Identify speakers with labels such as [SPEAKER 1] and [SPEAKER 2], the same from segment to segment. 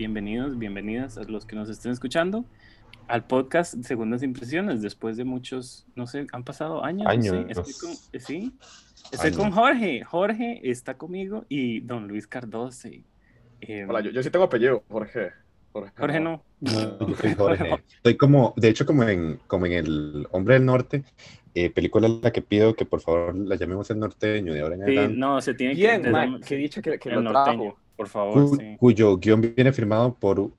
[SPEAKER 1] bienvenidos, bienvenidas a los que nos estén escuchando al podcast Segundas Impresiones, después de muchos, no sé, han pasado años.
[SPEAKER 2] Años.
[SPEAKER 1] Sí, estoy con, sí, estoy con Jorge. Jorge está conmigo y don Luis Cardoso.
[SPEAKER 3] Eh, Hola, yo, yo, sí tengo apellido, Jorge.
[SPEAKER 1] Jorge, Jorge no.
[SPEAKER 2] no. no soy Jorge. Estoy como, de hecho, como en, como en El Hombre del Norte, eh, película la que pido que por favor la llamemos el norteño de ahora en
[SPEAKER 1] sí,
[SPEAKER 2] adelante.
[SPEAKER 1] no, se tiene
[SPEAKER 3] Bien,
[SPEAKER 1] que...
[SPEAKER 3] man, que dicho que, que
[SPEAKER 1] el
[SPEAKER 3] lo
[SPEAKER 1] norteño,
[SPEAKER 3] trajo.
[SPEAKER 1] Por favor,
[SPEAKER 2] Cu-
[SPEAKER 1] sí.
[SPEAKER 2] Cuyo guion viene firmado por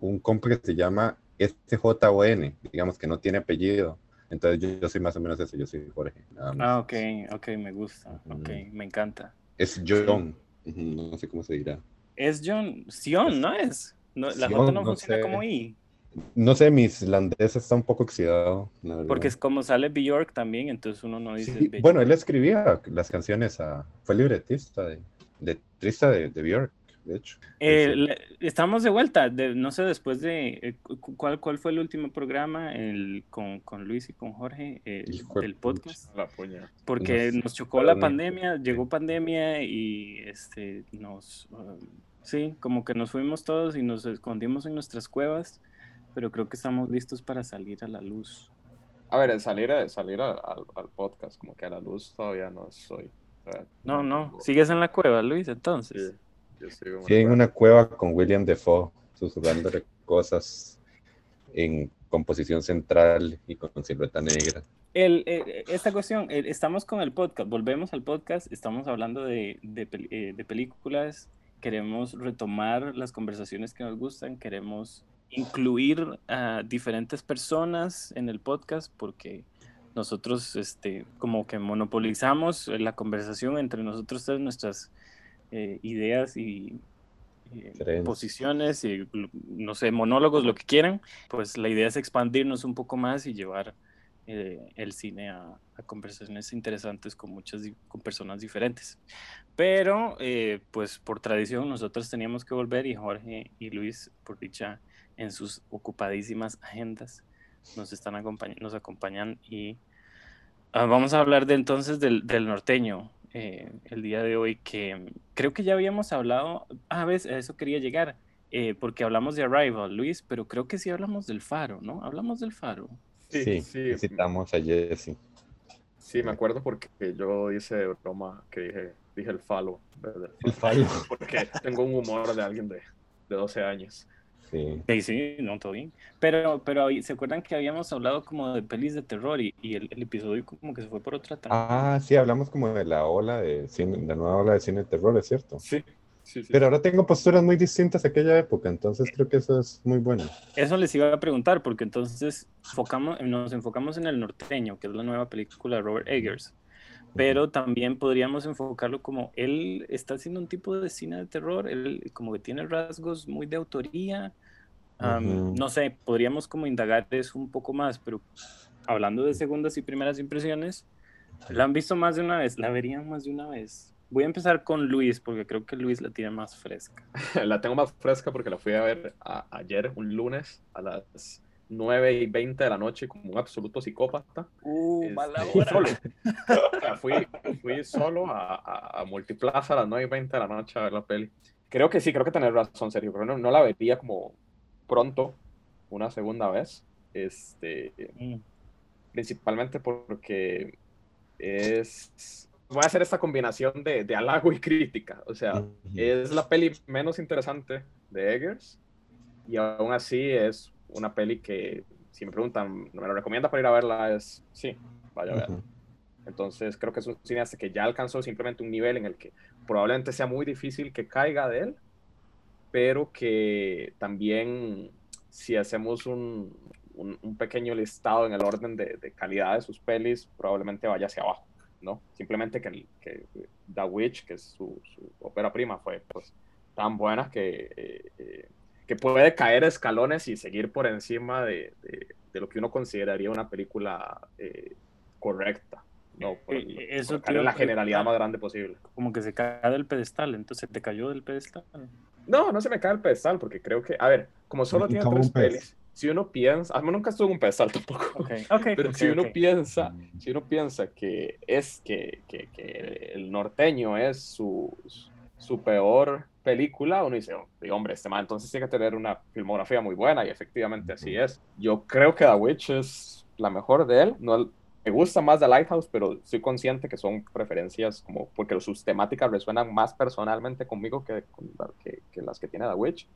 [SPEAKER 2] un compa que se llama SJON, digamos que no tiene apellido. Entonces yo, yo soy más o menos eso, yo soy Jorge. nada más.
[SPEAKER 1] Ah, ok, ok, me gusta, ok,
[SPEAKER 2] Mm.
[SPEAKER 1] me encanta.
[SPEAKER 2] Es John, no sé cómo se dirá.
[SPEAKER 1] Es John, Sion, ¿no es? No, la
[SPEAKER 2] Sion,
[SPEAKER 1] J no,
[SPEAKER 2] no
[SPEAKER 1] funciona
[SPEAKER 2] sé.
[SPEAKER 1] como I,
[SPEAKER 2] No sé, mi islandés está un poco oxidado.
[SPEAKER 1] porque es como sale Bjork también, entonces uno no dice...
[SPEAKER 2] Sí,
[SPEAKER 1] Bjork.
[SPEAKER 2] bueno, él escribía las canciones, a, fue libretista, de, letrista de, de Björk, de hecho.
[SPEAKER 1] Eh,
[SPEAKER 2] Sí.
[SPEAKER 1] estamos de vuelta, de- no sé, después de... eh, cu- ¿cuál, ¿Cuál fue el último programa el, con, con Luis y con Jorge eh, del podcast?
[SPEAKER 3] La puña.
[SPEAKER 1] Porque
[SPEAKER 2] Nos-
[SPEAKER 1] nos chocó la pandemia, llegó pandemia y este, nos... uh, sí, como que nos fuimos todos y nos escondimos en nuestras cuevas, pero creo que estamos listos para salir a la luz.
[SPEAKER 3] A ver, el salir, a- salir a- al, al podcast, como que a la luz todavía no soy.
[SPEAKER 1] No, no, sigues en la cueva, Luis, entonces.
[SPEAKER 3] Sí,
[SPEAKER 2] Sí, en una cueva con William Defoe, susurrándole cosas en composición central y con silueta negra.
[SPEAKER 1] El, eh, esta cuestión, eh, estamos con el podcast, volvemos al podcast, estamos hablando de, de, eh, de películas, queremos retomar las conversaciones que nos gustan, queremos incluir a diferentes personas en el podcast porque nosotros este, como que monopolizamos la conversación entre nosotros tres, nuestras eh, ideas y eh, posiciones y no sé, monólogos, lo que quieran, pues la idea es expandirnos un poco más y llevar eh, el cine a, a conversaciones interesantes con muchas con personas diferentes. Pero, eh, pues por tradición, nosotros teníamos que volver y Jorge y Luis, por dicha, en sus ocupadísimas agendas, nos están acompañando, nos acompañan y ah, vamos a hablar de entonces del, del norteño eh, el día de hoy, que creo que ya habíamos hablado, a veces a eso quería llegar, eh, porque hablamos de Arrival, Luis, pero creo que sí hablamos del faro, ¿no? Hablamos del faro.
[SPEAKER 2] Sí,
[SPEAKER 3] Sí, sí,
[SPEAKER 2] citamos a Jesse.
[SPEAKER 3] sí, me acuerdo porque yo hice de broma que dije, dije el falo. ¿verdad?
[SPEAKER 2] El fallo.
[SPEAKER 3] Porque tengo un humor de alguien de, de 12 años.
[SPEAKER 2] Sí.
[SPEAKER 1] Sí, sí, no, todo bien. Pero, pero ¿se acuerdan que habíamos hablado como de pelis de terror y, y el, el episodio como que se fue por otra tangente?
[SPEAKER 2] Ah, sí, hablamos como de la ola de cine, la nueva ola de cine de terror, es cierto.
[SPEAKER 3] Sí, sí, sí.
[SPEAKER 2] Pero ahora tengo posturas muy distintas a aquella época, entonces creo que eso es muy bueno.
[SPEAKER 1] Eso les iba a preguntar, porque entonces enfocamos, nos enfocamos en El Norteño, que es la nueva película de Robert Eggers. Pero también podríamos enfocarlo como él está haciendo un tipo de cine de terror, él como que tiene rasgos muy de autoría. Am,
[SPEAKER 2] Ujú.
[SPEAKER 1] No sé, podríamos como indagar eso un poco más, pero hablando de segundas y primeras impresiones, ¿la han visto más de una vez? ¿La verían más de una vez? Voy a empezar con Luis, porque creo que Luis la tiene más fresca.
[SPEAKER 3] La tengo más fresca porque la fui a ver a- ayer, un lunes, a las 9 y 20 de la noche, como un absoluto psicópata.
[SPEAKER 1] Uh,
[SPEAKER 3] Este,
[SPEAKER 1] mala
[SPEAKER 3] solo. O sea, fui, fui solo a, a, a Multiplaza a las 9 y 20 de la noche a ver la peli. Creo que sí, creo que tenés razón, Sergio. Pero no, no la vería como pronto, una segunda vez. Este,
[SPEAKER 1] Mm.
[SPEAKER 3] principalmente porque es. Voy a hacer esta combinación de, de halago y crítica. O sea,
[SPEAKER 2] Ujú.
[SPEAKER 3] es la peli menos interesante de Eggers y aún así es una peli que, si me preguntan, ¿me lo recomienda para ir a verla? Es sí, vaya a verla.
[SPEAKER 2] Ujú.
[SPEAKER 3] Entonces creo que es un cineasta que ya alcanzó simplemente un nivel en el que probablemente sea muy difícil que caiga de él, pero que también si hacemos un, un, un pequeño listado en el orden de, de calidad de sus pelis, probablemente vaya hacia abajo, ¿no? Simplemente que, que The Witch, que es su, su ópera prima, fue pues tan buena que, eh, eh, que puede caer escalones y seguir por encima de, de, de lo que uno consideraría una película eh, correcta. No, por,
[SPEAKER 1] Eh, eso
[SPEAKER 3] por en
[SPEAKER 1] a
[SPEAKER 3] la generalidad más grande posible.
[SPEAKER 1] como que se cae del pedestal, entonces te cayó del pedestal.
[SPEAKER 3] No, no se me cae el pedestal, porque creo que, a ver, como solo tiene tres pelis, si uno piensa, ah, nunca estuve en un pedestal tampoco,
[SPEAKER 1] Ok, ok.
[SPEAKER 3] pero
[SPEAKER 1] ok,
[SPEAKER 3] si uno piensa, si uno piensa que es que, que, que el norteño es su, su peor película, uno dice, oh, hombre, este man entonces tiene que tener una filmografía muy buena y efectivamente así es. Yo creo que The Witch es la mejor de él. No, me gusta más The Lighthouse, pero soy consciente que son preferencias como porque sus temáticas resuenan más personalmente conmigo que, que, que las que tiene The Witch.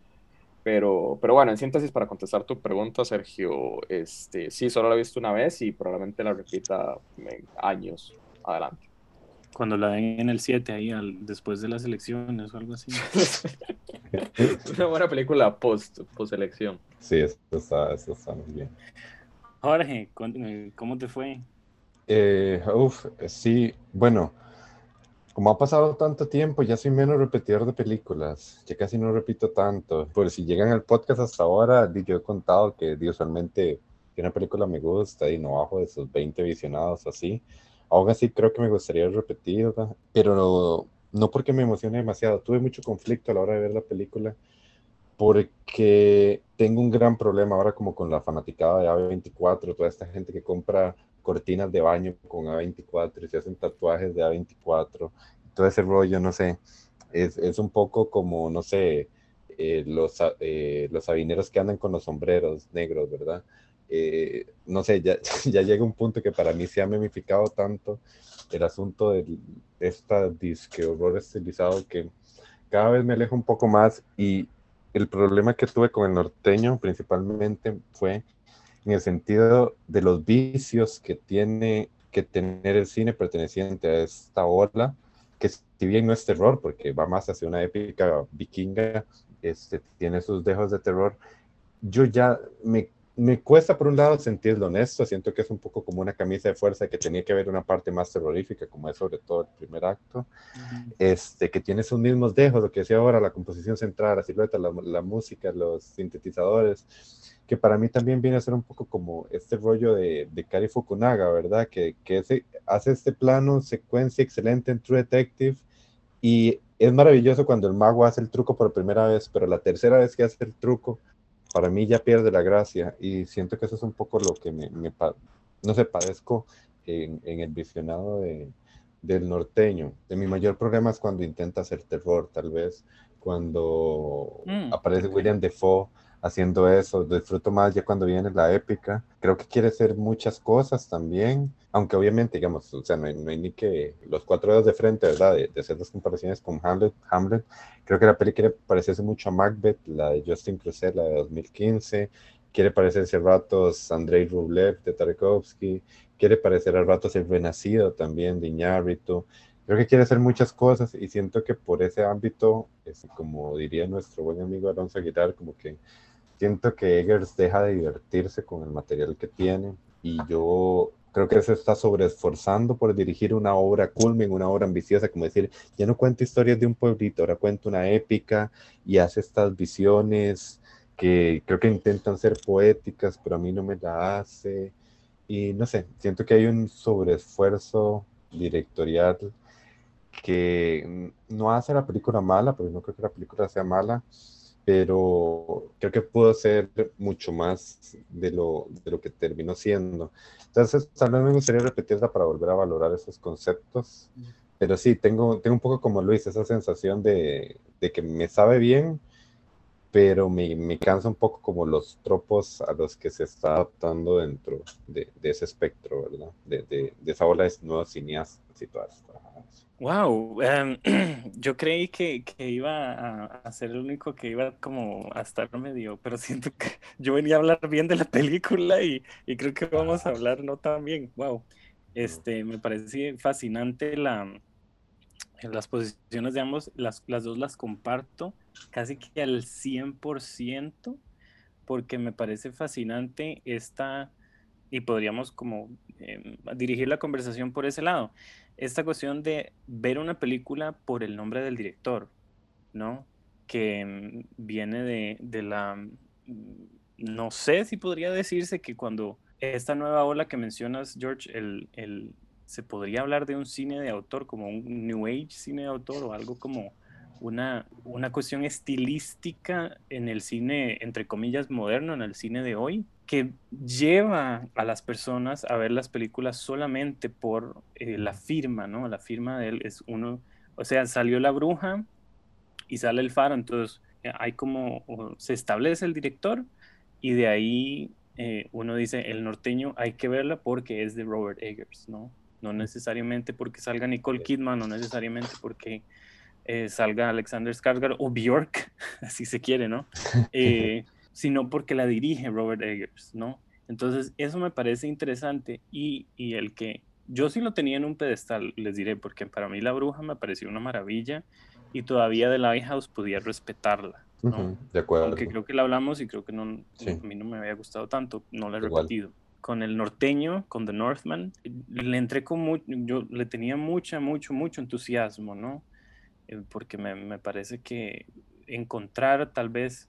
[SPEAKER 3] Pero, pero bueno, en síntesis, para contestar tu pregunta, Sergio, este, sí, solo la he visto una vez y probablemente la repita años adelante.
[SPEAKER 1] Cuando la den en el 7, ahí al, después de las elecciones o algo así.
[SPEAKER 3] una buena película post, post elección.
[SPEAKER 2] Sí, eso está, eso está muy bien.
[SPEAKER 1] Jorge, ¿cómo te fue?
[SPEAKER 2] Eh, uf, sí, bueno, como ha pasado tanto tiempo, ya soy menos repetidor de películas. Ya casi no repito tanto. Por si llegan al podcast hasta ahora, yo he contado que usualmente una película me gusta y no bajo de esos 20 visionados así. Aún así creo que me gustaría repetir, pero no porque me emocione demasiado. Tuve mucho conflicto a la hora de ver la película porque tengo un gran problema ahora como con la fanaticada de A24, toda esta gente que compra cortinas de baño con A24 y se hacen tatuajes de A24, todo ese rollo, no sé, es, es un poco como, no sé, eh, los, eh, los sabineros que andan con los sombreros negros, ¿verdad? Eh, no sé, ya, ya llega un punto que para mí se ha memificado tanto el asunto de esta disque horror estilizado que cada vez me alejo un poco más y el problema que tuve con el norteño principalmente fue en el sentido de los vicios que tiene que tener el cine perteneciente a esta ola, que si bien no es terror, porque va más hacia una épica vikinga, este, tiene sus dejos de terror, yo ya me, me cuesta por un lado sentirlo honesto, siento que es un poco como una camisa de fuerza que tenía que haber una parte más terrorífica, como es sobre todo el primer acto, este, que tiene sus mismos dejos, lo que decía ahora, la composición central, la silueta, la, la música, los sintetizadores, que para mí también viene a ser un poco como este rollo de, de Kari Fukunaga, ¿verdad? Que, que hace este plano, secuencia excelente en True Detective y es maravilloso cuando el mago hace el truco por primera vez, pero la tercera vez que hace el truco, para mí ya pierde la gracia y siento que eso es un poco lo que me, no sé, padezco en, en el visionado de, del norteño. De mi mayor problema es cuando intenta hacer terror, tal vez, cuando mm, aparece William Defoe haciendo eso. Disfruto más ya cuando viene la épica. Creo que quiere hacer muchas cosas también, aunque obviamente, digamos, o sea, no hay, ni que los cuatro dedos de frente, ¿verdad? De, hacer las comparaciones con Hamlet. Creo que la peli quiere parecerse mucho a Macbeth, la de Justin Cruzet, la de 2015. Quiere parecerse a ratos Andrei Rublev de Tarkovsky. Quiere parecer a ratos el Renacido también de Iñárritu creo que quiere hacer muchas cosas y siento que por ese ámbito, es, como diría nuestro buen amigo Alonso Aguilar, como que siento que Eggers deja de divertirse con el material que tiene y yo creo que se está sobreesforzando por dirigir una obra culmen, una obra ambiciosa, como decir, ya no cuento historias de un pueblito, ahora cuento una épica y hace estas visiones que creo que intentan ser poéticas, pero a mí no me la hace. Y no sé, siento que hay un sobreesfuerzo directorial que no hace la película mala, porque no creo que la película sea mala, pero creo que pudo ser mucho más de lo, de lo que terminó siendo. Entonces, tal vez me gustaría repetirla para volver a valorar esos conceptos, pero sí, tengo, tengo un poco como Luis, esa sensación de, de que me sabe bien, pero me, me, cansa un poco como los tropos a los que se está adaptando dentro de, de ese espectro, ¿verdad? De, de, de, esa ola de nuevos cineastas y todas
[SPEAKER 1] Wow, em, yo creí que, que iba a, a, ser el único que iba como a estar medio, pero siento que yo venía a hablar bien de la película y, y creo que vamos a hablar no tan bien. Wow, este, me parece fascinante la, las posiciones de ambos, las, las dos las comparto casi que al 100%, porque me parece fascinante esta, y podríamos como eh, dirigir la conversación por ese lado esta cuestión de ver una película por el nombre del director, ¿no? Que mm, viene de, de la... Mm, no sé si podría decirse que cuando esta nueva ola que mencionas, George, el, el, se podría hablar de un cine de autor, como un New Age cine de autor o algo como una, una cuestión estilística en el cine, entre comillas, moderno, en el cine de hoy, que lleva a las personas a ver las películas solamente por eh, la firma, ¿no? La firma de él es uno, o sea, salió la bruja y sale el faro, entonces eh, hay como, se establece el director y de ahí eh, uno dice, el norteño hay que verla porque es de Robert Eggers, ¿no? No necesariamente porque salga Nicole Kidman, no necesariamente porque eh, salga Alexander Skarsgård o Bjork, así se quiere, ¿no? sino porque la dirige Robert Eggers, ¿no? Entonces, eso me parece interesante y, y el que yo sí lo tenía en un pedestal, les diré, porque para mí La Bruja me pareció una maravilla y todavía The Lighthouse podía respetarla. ¿no?
[SPEAKER 2] de acuerdo.
[SPEAKER 1] Aunque creo que la hablamos y creo que no, a mí no me había gustado tanto, no la he repetido. Con el norteño, con The Northman, le entré con mucho, yo le tenía mucha, mucho, mucho entusiasmo, ¿no? Eh, porque me, me, parece que encontrar tal vez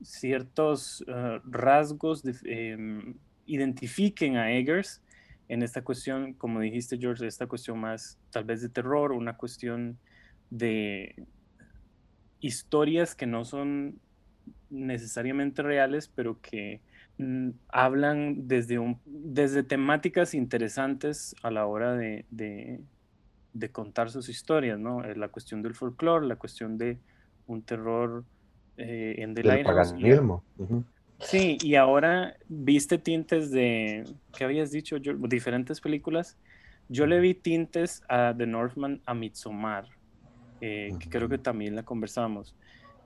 [SPEAKER 1] ciertos uh, rasgos eh, identifiquen a Eggers en esta cuestión, como dijiste George, esta cuestión más tal vez de terror, una cuestión de historias que no son necesariamente reales, pero que mm, hablan desde, un, desde temáticas interesantes a la hora de, contar sus historias, ¿no? Eh, la cuestión del folclore, la cuestión de un terror eh, en The Lighthouse. Sí, y ahora viste tintes de, ¿qué habías dicho? diferentes películas. Yo le vi tintes a The Northman, a Midsommar, eh, que creo que también la conversamos.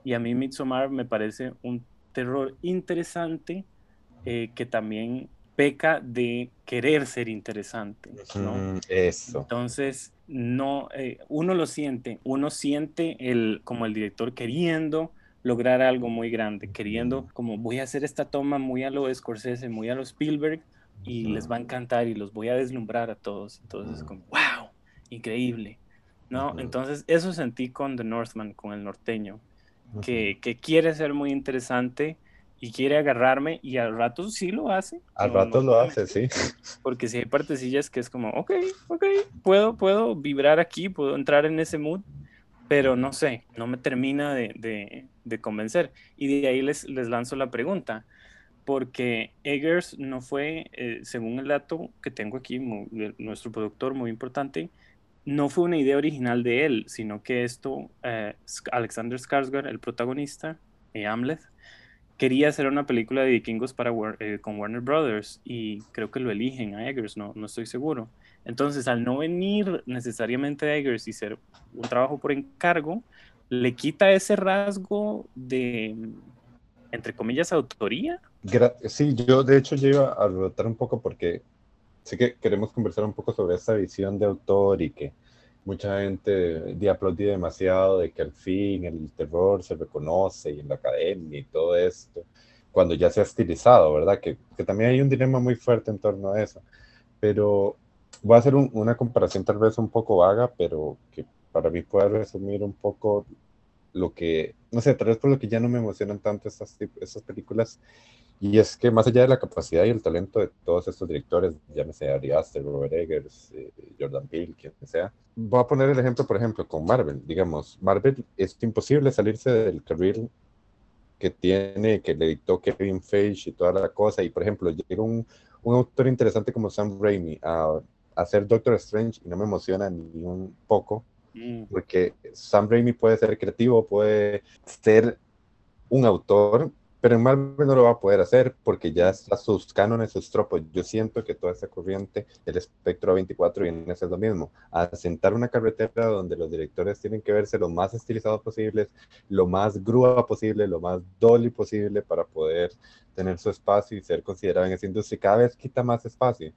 [SPEAKER 1] Y a mí Midsommar me parece un terror interesante eh, que también peca de querer ser interesante. ¿no?
[SPEAKER 2] eso.
[SPEAKER 1] Entonces, no, eh, uno lo siente, uno siente el, como el director queriendo lograr algo muy grande, queriendo como voy a hacer esta toma muy a lo Scorsese, muy a lo Spielberg y les va a encantar y los voy a deslumbrar a todos. Entonces, como, wow, increíble. ¿No? Entonces, eso sentí con The Northman, con el norteño, que, que, quiere ser muy interesante y quiere agarrarme y al rato sí lo hace.
[SPEAKER 2] Al rato lo hace, sí.
[SPEAKER 1] Porque si hay partecillas que es como, ok, ok, puedo, puedo vibrar aquí, puedo entrar en ese mood, pero no sé, no me termina de, de, convencer. Y de ahí les, les, lanzo la pregunta, porque Eggers no fue, eh, según el dato que tengo aquí, nuestro productor muy importante, no fue una idea original de él, sino que esto, eh, Alexander Skarsgård, el protagonista, eh, Amleth, quería hacer una película de vikingos para, con Warner Brothers y creo que lo eligen a Eggers, no, no estoy seguro. Entonces, al no venir necesariamente de Eggers y ser un trabajo por encargo, le quita ese rasgo de, entre comillas, autoría.
[SPEAKER 2] Sí, yo de hecho ya iba a rotar un poco porque sé que queremos conversar un poco sobre esta visión de autor y que mucha gente aplaude demasiado de que al fin el terror se reconoce y en la academia y todo esto, cuando ya se ha estilizado, ¿verdad? Que, que también hay un dilema muy fuerte en torno a eso. Pero voy a hacer una comparación tal vez un poco vaga, pero que para mí puede resumir un poco lo que, no sé, tal vez por lo que ya no me emocionan tanto estas, estas películas, y es que más allá de la capacidad y el talento de todos estos directores, llámese Ari Aster, Robert Eggers, eh, Jordan Peele, quien sea, voy a poner el ejemplo, por ejemplo, con Marvel, digamos, Marvel es imposible salirse del carril que tiene, que le dictó Kevin Feige y toda la cosa, y por ejemplo, llega un, un autor interesante como Sam Raimi a hacer Doctor Strange y no me emociona ni un poco, mm. porque Sam Raimi puede ser creativo, puede ser un autor, pero en Marvel no lo va a poder hacer porque ya está sus cánones, sus tropos. Yo siento que toda esa corriente, el espectro 24 viene a ser lo mismo, a sentar una carretera donde los directores tienen que verse lo más estilizados posibles, lo más grúa posible, lo más dolly posible para poder tener su espacio y ser considerado en esa industria. Cada vez quita más espacio.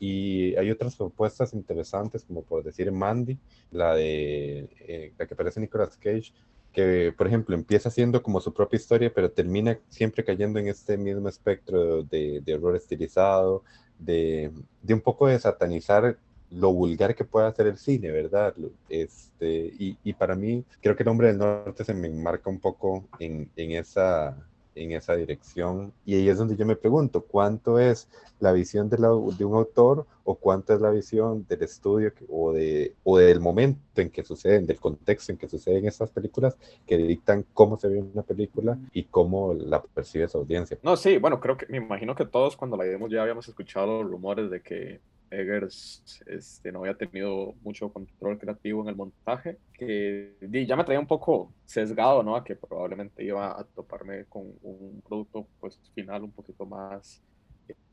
[SPEAKER 2] Y hay otras propuestas interesantes, como por decir Mandy, la de eh, la que aparece Nicolas Cage, que por ejemplo empieza siendo como su propia historia, pero termina siempre cayendo en este mismo espectro de, de horror estilizado, de, de, un poco de satanizar lo vulgar que puede hacer el cine, ¿verdad? Este, y, y para mí, creo que el hombre del norte se me enmarca un poco en, en esa en esa dirección. Y ahí es donde yo me pregunto, ¿cuánto es la visión de, de un autor o cuánto es la visión del estudio o, de, o del momento en que suceden, del contexto en que suceden estas películas que dictan cómo se ve una película y cómo la percibe su audiencia?
[SPEAKER 3] No, sí, bueno, creo que me imagino que todos cuando la vimos ya habíamos escuchado los rumores de que Eggers este, no había tenido mucho control creativo en el montaje, que ya me traía un poco sesgado, ¿no? A que probablemente iba a toparme con un producto pues final un poquito más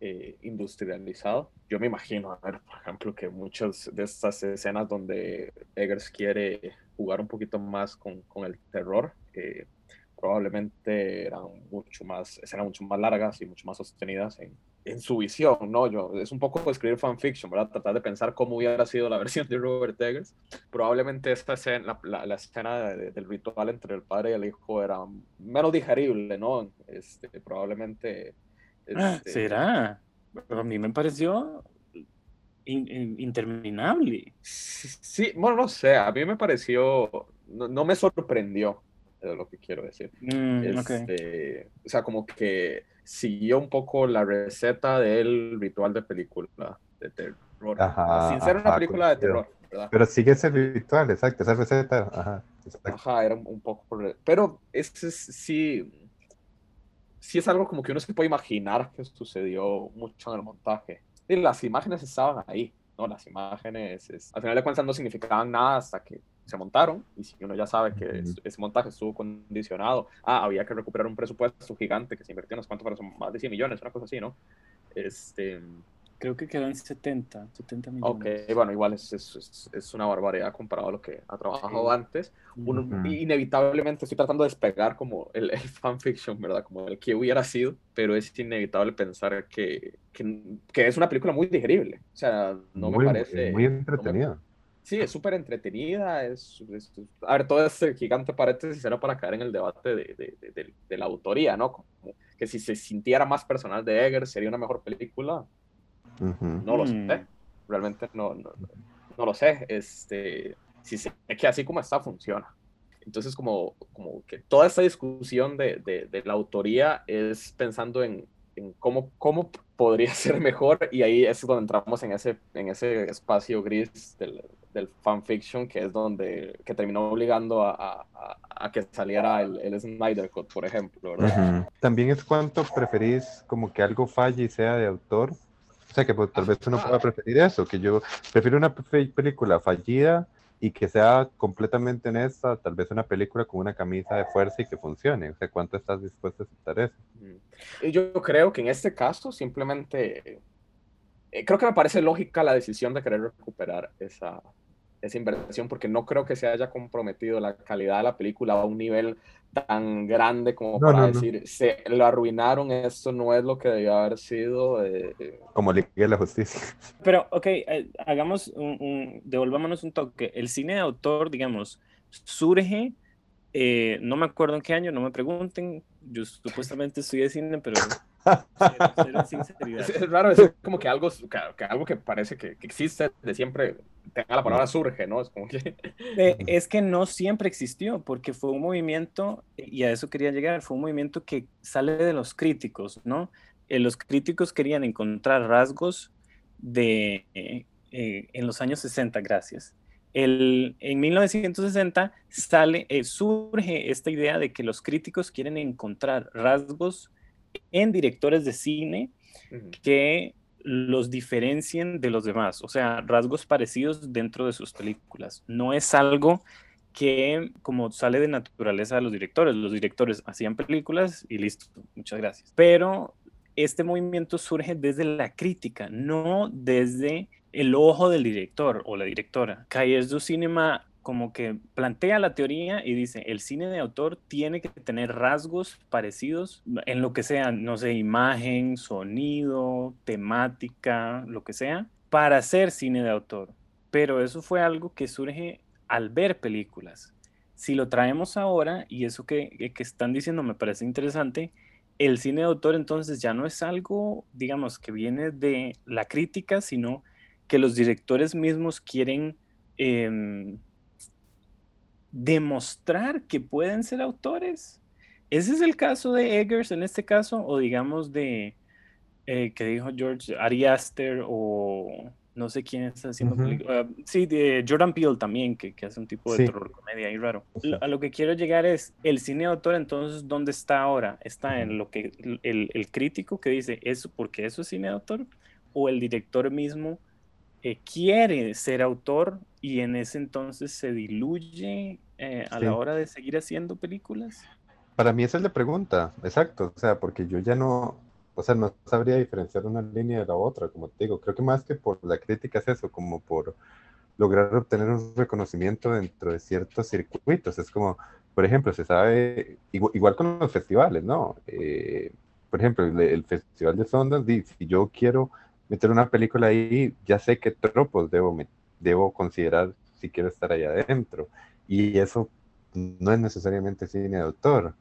[SPEAKER 3] eh, industrializado. Yo me imagino, a ver, por ejemplo, que muchas de estas escenas donde Eggers quiere jugar un poquito más con, con el terror, eh, probablemente eran mucho más, eran mucho más largas y mucho más sostenidas en, en su visión, ¿no? Yo, es un poco escribir fanfiction, ¿verdad? Tratar de pensar cómo hubiera sido la versión de Robert Eggers. Probablemente esta escena, la, la, escena del ritual entre el padre y el hijo era menos digerible, ¿no? Este, probablemente...
[SPEAKER 1] Ah, este, ¿Será? a mí me pareció interminable.
[SPEAKER 3] Sí, bueno, no sé, a mí me pareció, no, no me sorprendió, es lo que quiero decir.
[SPEAKER 1] Mm,
[SPEAKER 3] este, O sea, como que siguió un poco la receta del ritual de película de terror. sin ser una película de terror, ¿verdad?
[SPEAKER 2] Pero sigue ese ritual, exacto, esa receta. Ajá,
[SPEAKER 3] ajá era un poco. Pero ese sí. Sí es algo como que uno se puede imaginar que sucedió mucho en el montaje. Y las imágenes estaban ahí, ¿no? Las imágenes, al final de cuentas, no significaban nada hasta que se montaron y si uno ya sabe que ese montaje estuvo condicionado, ah, había que recuperar un presupuesto gigante que se invirtió en unos cuantos, son más de 100 millones, una cosa así, ¿no? Este,
[SPEAKER 1] Creo que quedan 70, 70 millones.
[SPEAKER 3] Ok, bueno, igual es, es, es una barbaridad comparado a lo que ha trabajado antes. Uno, Inevitablemente estoy tratando de despegar como el, el, fanfiction, ¿verdad? Como el que hubiera sido, pero es inevitable pensar que, que, que es una película muy digerible. O sea, no me parece...
[SPEAKER 2] Muy entretenida.
[SPEAKER 3] Sí, es súper entretenida. Es, a ver, todo este gigante paréntesis era para caer en el debate de, de, de, la autoría, ¿no? Como que si se sintiera más personal de Eggers sería una mejor película. No lo sé. Mm. Realmente no, no, no, lo sé. Este, si sé que así como está, funciona. Entonces, como, como que toda esta discusión de, de, la autoría es pensando en, en cómo, cómo podría ser mejor y ahí es donde entramos en ese, en ese espacio gris del, del fanfiction, que es donde que terminó obligando a, a, que saliera el, el, Snyder Cut, por ejemplo.
[SPEAKER 2] También es cuánto preferís como que algo falle y sea de autor. O sea, que pues, tal vez uno pueda preferir eso, que yo prefiero una película fallida y que sea completamente honesta, tal vez una película con una camisa de fuerza y que funcione. O sea, ¿cuánto estás dispuesto a aceptar eso?
[SPEAKER 3] Yo creo que en este caso simplemente eh, creo que me parece lógica la decisión de querer recuperar esa, esa inversión, porque no creo que se haya comprometido la calidad de la película a un nivel tan grande como para decir, se lo arruinaron, esto no es lo que debió haber sido. Eh, eh".
[SPEAKER 2] Como Liga de la Justicia.
[SPEAKER 1] Pero, ok, hagamos un, devolvámonos un toque. El cine de autor, digamos, surge, no me acuerdo en qué año, no me pregunten, yo supuestamente estudié cine, pero
[SPEAKER 3] es, raro decir como que algo que, algo que parece que, existe de siempre tenga la palabra surge, ¿no? Es como que...
[SPEAKER 1] Eh, es que no siempre existió, porque fue un movimiento, y a eso quería llegar, fue un movimiento que sale de los críticos, ¿no? Eh, los críticos querían encontrar rasgos de, eh, en los años 60, gracias. El, en 1960 sale, surge esta idea de que los críticos quieren encontrar rasgos en directores de cine que los diferencien de los demás, o sea, rasgos parecidos dentro de sus películas. No es algo que como sale de naturaleza de los directores. Los directores hacían películas y listo, muchas gracias. Pero este movimiento surge desde la crítica, no desde el ojo del director o la directora. Calles du Cinema como que plantea la teoría y dice, el cine de autor tiene que tener rasgos parecidos en lo que sea, no sé, imagen, sonido, temática, lo que sea, para hacer cine de autor. Pero eso fue algo que surge al ver películas. Si lo traemos ahora, y eso que, que están diciendo me parece interesante, el cine de autor entonces ya no es algo, digamos, que viene de la crítica, sino que los directores mismos quieren... Eh, demostrar que pueden ser autores. ¿Ese es el caso de Eggers en este caso? O digamos de, eh, que dijo George, Ari Aster o no sé quién está haciendo uh sí, de Jordan Peele también, que, que hace un tipo de terror comedia ahí raro. a lo que quiero llegar es, el cine autor entonces, ¿dónde está ahora? ¿Está en lo que el, el crítico que dice eso porque eso es cine autor? ¿O el director mismo eh, quiere ser autor y en ese entonces se diluye eh, a la hora de seguir haciendo películas?
[SPEAKER 2] Para mí esa es la pregunta, exacto, o sea, porque yo ya no, o sea, no sabría diferenciar una línea de la otra, como te digo, creo que más que por la crítica es eso, como por lograr obtener un reconocimiento dentro de ciertos circuitos, es como, por ejemplo, se sabe, igual, con los festivales, ¿no? Eh, por ejemplo, el, Festival de Sundance, si yo quiero meter una película ahí, ya sé qué tropos debo, debo considerar si quiero estar ahí adentro. Y eso no es necesariamente cine de autor.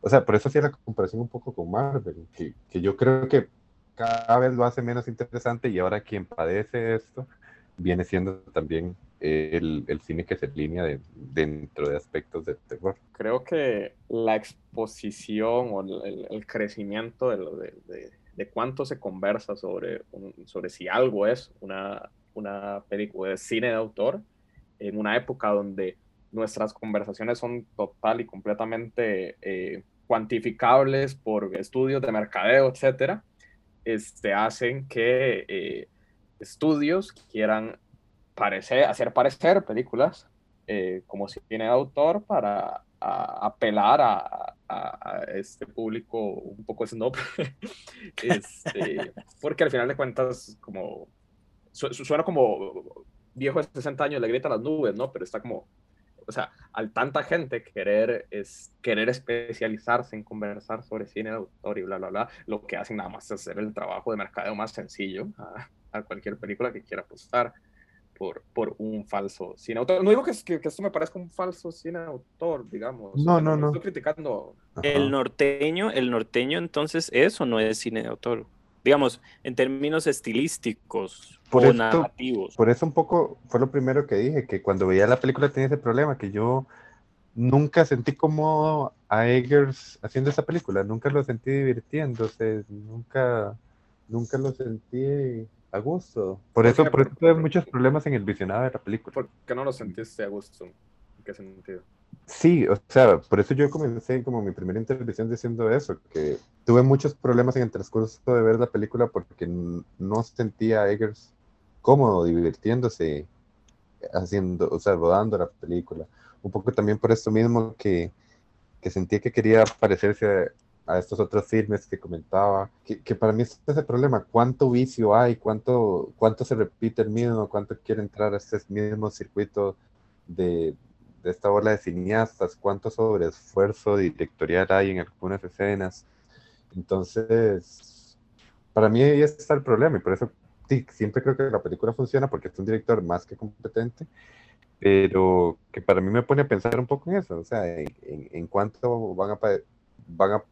[SPEAKER 2] O sea, por eso hacía la comparación un poco con Marvel, que, que yo creo que cada vez lo hace menos interesante y ahora quien padece esto viene siendo también el, el, cine que se alinea de, dentro de aspectos de terror.
[SPEAKER 3] Creo que la exposición o el, el crecimiento de, de, de, cuánto se conversa sobre, sobre si algo es una, una película de cine de autor en una época donde nuestras conversaciones son total y completamente eh, cuantificables por estudios de mercadeo, etcétera, este, hacen que eh, estudios quieran parecer, hacer parecer películas eh, como si tiene autor para apelar a, este público un poco snob, este, porque al final de cuentas como suena como viejo de 60 años le grita a las nubes, ¿no? Pero está como, o sea, al tanta gente querer, es, querer especializarse en conversar sobre cine de autor y bla, bla, bla, lo que hacen nada más es hacer el trabajo de mercadeo más sencillo a, a cualquier película que quiera apostar por, por un falso cine autor. No digo que, que, esto me parezca un falso cine autor, digamos.
[SPEAKER 2] No, no, no.
[SPEAKER 3] Estoy criticando.
[SPEAKER 1] El norteño, el norteño entonces eso no es cine de autor digamos, en términos estilísticos
[SPEAKER 2] por o narrativos. Por eso un poco fue lo primero que dije, que cuando veía la película tenía ese problema, que yo nunca sentí como a Eggers haciendo esa película, nunca lo sentí divirtiéndose, nunca, nunca lo sentí a gusto. Por, eso, por eso tuve muchos problemas en el visionado de la película.
[SPEAKER 3] ¿Por qué no lo sentiste a gusto? ¿En qué sentido?
[SPEAKER 2] Sí, o sea, por eso yo comencé como mi primera intervención diciendo eso, que tuve muchos problemas en el transcurso de ver la película porque no sentía a Eggers cómodo, divirtiéndose, haciendo, o sea, rodando la película. Un poco también por esto mismo que, que sentía que quería parecerse a, estos otros filmes que comentaba, que, que, para mí es ese problema, cuánto vicio hay, cuánto, cuánto se repite el mismo, cuánto quiere entrar a este mismo circuito de, de esta ola de cineastas, cuánto sobreesfuerzo directorial hay en algunas escenas. Entonces, para mí ahí está el problema y por eso siempre creo que la película funciona porque es un director más que competente, pero que para mí me pone a pensar un poco en eso, o sea, en, en, cuánto van a, van a,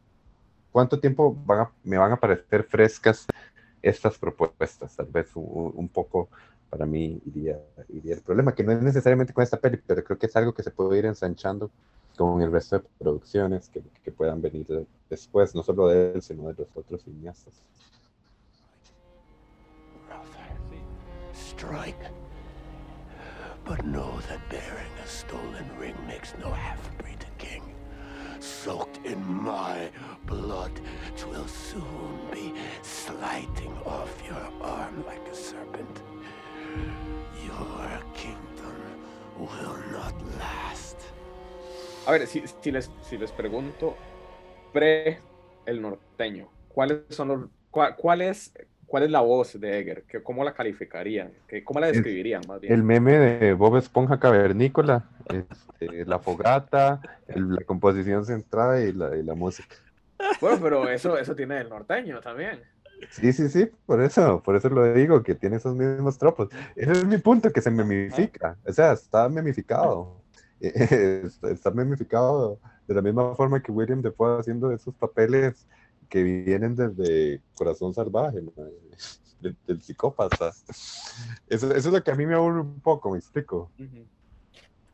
[SPEAKER 2] cuánto tiempo van a, me van a parecer frescas estas propuestas, tal vez un poco para mí iría, iría el problema, que no es necesariamente con esta peli, pero creo que es algo que se puede ir ensanchando con el resto de producciones que, que puedan venir después, no solo de él, sino de los otros cineastas. Strike. But know that bearing a stolen ring makes no half-breed king. Soaked in my blood, twill soon be sliding off your arm like a serpent.
[SPEAKER 3] A ver, si, les, si les pregunto, pre el norteño, ¿cuáles son los, cuál, es, ¿cuál es la voz de Eger? ¿Cómo la calificarían? ¿Cómo la describirían más bien?
[SPEAKER 2] El meme de Bob Esponja Cavernícola, este, la fogata, la composición centrada y la, y la música.
[SPEAKER 3] Bueno, pero eso, eso tiene el norteño también.
[SPEAKER 2] Sí, sí, sí, por eso, por eso lo digo, que tiene esos mismos tropos. Ese es mi punto, que se memifica, o sea, está memificado. está memificado de la misma forma que William Defoe haciendo esos papeles que vienen desde Corazón Salvaje, del, psicópata. Eso, es lo que a mí me aburre un poco, me explico.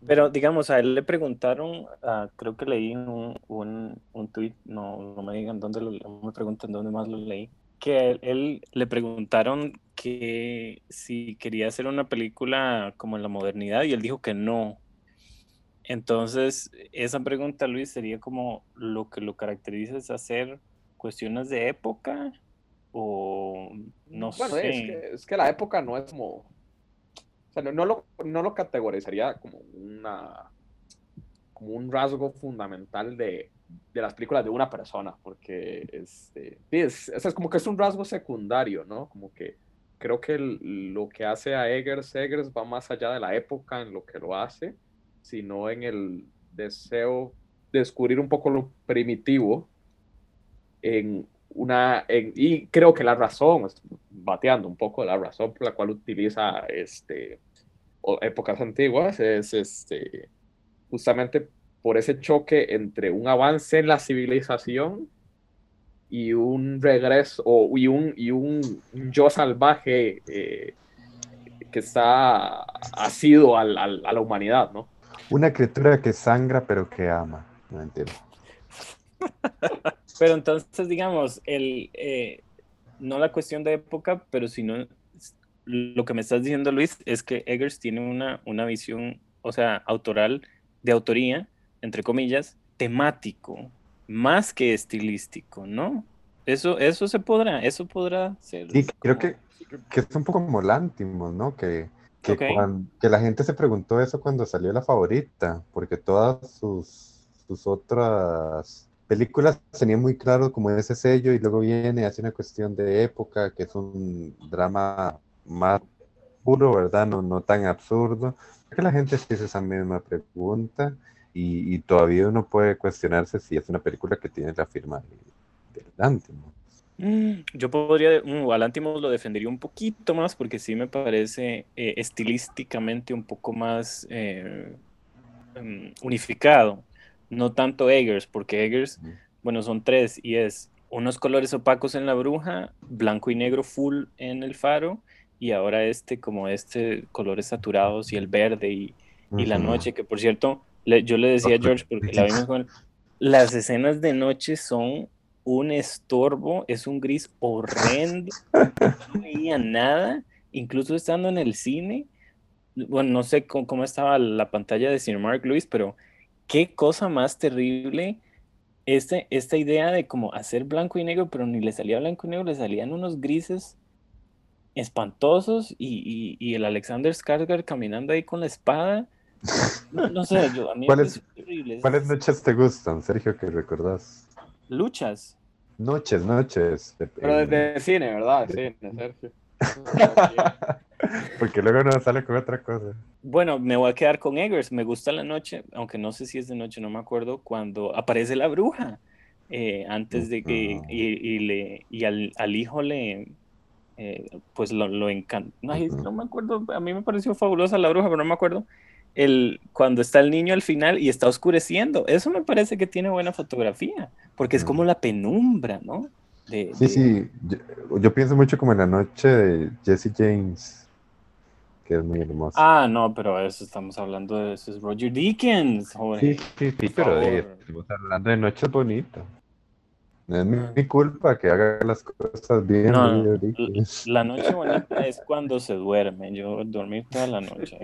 [SPEAKER 1] Pero digamos, a él le preguntaron, ah, creo que leí un, un, un tweet, no, no me digan dónde lo, no me preguntan dónde más lo leí, que él, le preguntaron que si quería hacer una película como en la modernidad y él dijo que no. Entonces, esa pregunta, Luis, sería como lo que lo caracteriza es hacer cuestiones de época o no
[SPEAKER 3] bueno,
[SPEAKER 1] sé.
[SPEAKER 3] Es que, es que la época no es como o sea, no, lo, no lo categorizaría como una como un rasgo fundamental de, de las películas de una persona, porque este, es, es, como que es un rasgo secundario, ¿no? Como que creo que lo que hace a Eggers, Eggers va más allá de la época en lo que lo hace, sino en el deseo de descubrir un poco lo primitivo en una, y creo que la razón, bateando un poco la razón por la cual utiliza este, épocas antiguas, es este, justamente por ese choque entre un avance en la civilización y un regreso, o, y, un, y un, yo salvaje eh, que está asido al, al, a la humanidad, ¿no?
[SPEAKER 2] Una criatura que sangra pero que ama, no entiendo.
[SPEAKER 1] pero entonces, digamos, el, eh, no la cuestión de época, pero sino lo que me estás diciendo, Luis, es que Eggers tiene una, una visión, o sea, autoral, de autoría, entre comillas, temático, más que estilístico, ¿no? Eso, eso se podrá, eso podrá ser.
[SPEAKER 2] Sí, creo que, que es un poco como Lántimos, ¿no? Que, que, que, la gente se preguntó eso cuando salió la favorita, porque todas sus, sus otras películas tenían muy claro como ese sello y luego viene, hace una cuestión de época, que es un drama más puro, ¿verdad? No, no tan absurdo. Que la gente se hace esa misma pregunta y, todavía uno puede cuestionarse si es una película que tiene la firma de, Lantimos.
[SPEAKER 1] Mm, yo podría, uh, al Lantimos lo defendería un poquito más porque sí me parece eh, estilísticamente un poco más eh, em, unificado. No tanto Eggers, porque Eggers, bueno, son tres y es unos colores opacos en la bruja, blanco y negro full en el faro y ahora este como este colores saturados y el verde y, y la noche, que por cierto, yo le decía a George, porque la vimos con las escenas de noche son un estorbo, es un gris horrendo, no veía nada, incluso estando en el cine, bueno, no sé cómo, estaba la pantalla de Sir Mark Lewis, pero qué cosa más terrible este, esta idea de como hacer blanco y negro, pero ni le salía blanco y negro, le salían unos grises espantosos y, y el Alexander Skarsgård caminando ahí con la espada no, sé, yo, a mí
[SPEAKER 2] ¿Cuáles, ¿Cuáles noches te gustan, Sergio, que recordás?
[SPEAKER 1] Luchas.
[SPEAKER 2] Noches, noches.
[SPEAKER 3] Pero de cine, ¿verdad? Cine, Sergio.
[SPEAKER 2] Porque luego no sale con otra cosa.
[SPEAKER 1] Bueno, me voy a quedar con Eggers. Me gusta la noche, aunque no sé si es de noche, no me acuerdo, cuando aparece la bruja. Eh, antes de que. Y, le, y al, al hijo le. Eh, pues lo, lo encanta. No, no, me acuerdo. A mí me pareció fabulosa la bruja, pero no me acuerdo el, cuando está el niño al final y está oscureciendo. Eso me parece que tiene buena fotografía, porque es como la penumbra, ¿no?
[SPEAKER 2] sí, sí, yo, pienso mucho como en la noche de Jesse James, que es muy hermosa.
[SPEAKER 1] Ah, no, pero eso estamos hablando de eso, es Roger Deakins,
[SPEAKER 2] Sí, sí, sí, pero estamos hablando de noches bonitas. Es mi, culpa que haga las cosas bien.
[SPEAKER 1] la noche bonita es cuando se duerme. Yo dormir toda la noche.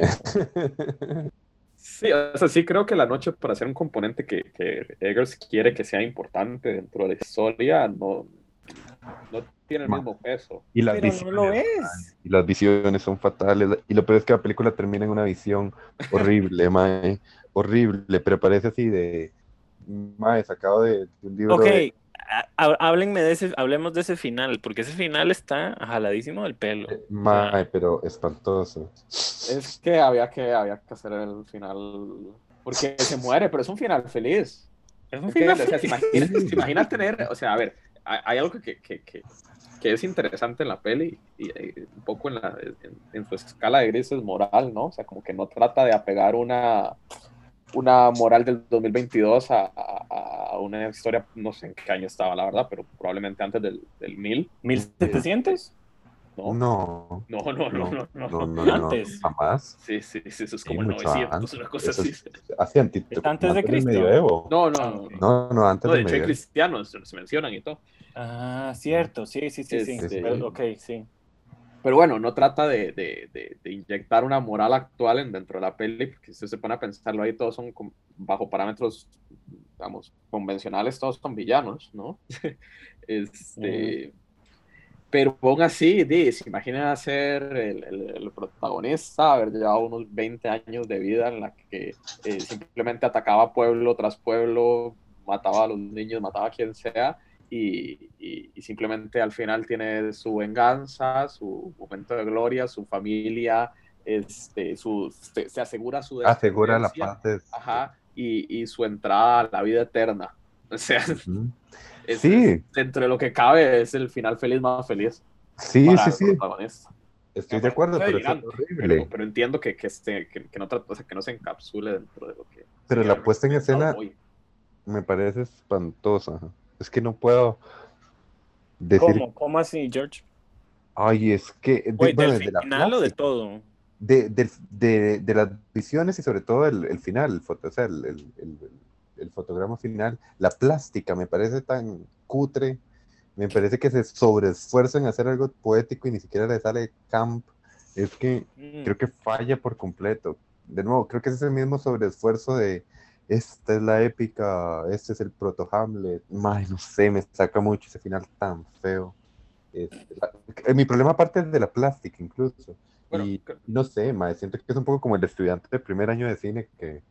[SPEAKER 3] Sí, o sea, sí creo que la noche para ser un componente que, que Eggers quiere que sea importante dentro de la historia, no, no tiene el mismo peso.
[SPEAKER 2] Y las
[SPEAKER 1] Pero no lo es.
[SPEAKER 2] Y las visiones son fatales. Y lo peor es que la película termina en una visión horrible, mae. Horrible, pero parece así de... Mae, sacado de, un libro
[SPEAKER 1] okay háblenme de ese, hablemos de ese final, porque ese final está jaladísimo del pelo.
[SPEAKER 2] Eh, pero espantoso.
[SPEAKER 3] Es que había que, había que hacer el final, porque se muere, pero es un final feliz. Es un final feliz. se, imagina, tener, o sea, a ver, hay, algo que, que, que, que, es interesante en la peli y, un poco en, la, en, su escala de grises moral, ¿no? O sea, como que no trata de apegar una, una moral del 2022 a, a, una historia, no sé en qué año estaba, la verdad, pero probablemente antes del, del 1000.
[SPEAKER 1] ¿1700?
[SPEAKER 2] No.
[SPEAKER 3] No. No, no, no, no,
[SPEAKER 1] no, Antes.
[SPEAKER 2] Jamás.
[SPEAKER 3] Sí, sí, sí, eso es como 900, una cosa así.
[SPEAKER 1] Antes, antes de Cristo.
[SPEAKER 3] No, no,
[SPEAKER 2] no. No, antes
[SPEAKER 3] de, hecho hay cristianos, se mencionan y todo.
[SPEAKER 1] Ah, cierto, sí, sí, sí, sí. sí. ok, sí.
[SPEAKER 3] Pero bueno, no trata de, de, de, inyectar una moral actual en, dentro de la peli, porque si se pone a pensarlo ahí, todos son bajo parámetros, digamos, convencionales, todos son villanos, ¿no? este, pero aún así, se imagina ser el, el, protagonista, haber llevado unos 20 años de vida en la que eh, simplemente atacaba pueblo tras pueblo, mataba a los niños, mataba a quien sea, y, y, simplemente al final tiene su venganza, su momento de gloria, su familia, este, su, se, asegura su
[SPEAKER 2] asegura la paz
[SPEAKER 3] ajá, y, y, su entrada a la vida eterna. O sea,
[SPEAKER 2] sí.
[SPEAKER 3] dentro de lo que cabe, es el final feliz más feliz.
[SPEAKER 2] Sí, sí, sí. Estoy de acuerdo, pero, es.
[SPEAKER 3] Pero, entiendo que, que, este, que, que, no, que no se encapsule dentro de lo que...
[SPEAKER 2] Pero la puesta en escena me parece espantosa. Es que no puedo
[SPEAKER 1] decir... ¿Cómo? ¿Cómo así, George?
[SPEAKER 2] Ay, es que...
[SPEAKER 1] De, del final o de todo?
[SPEAKER 2] De, de, de, de, las visiones y sobre todo el, el final, el, o sea, el, el, el fotograma final, la plástica me parece tan cutre, me parece que se sobreesfuerzan en hacer algo poético y ni siquiera le sale camp. Es que mm. creo que falla por completo. De nuevo, creo que es el mismo sobreesfuerzo de esta es la épica, este es el proto Hamlet. Ay, no sé, me saca mucho ese final tan feo. mi problema aparte es de la plástica incluso. y no sé, ma, siento que es un poco como el estudiante de primer año de cine que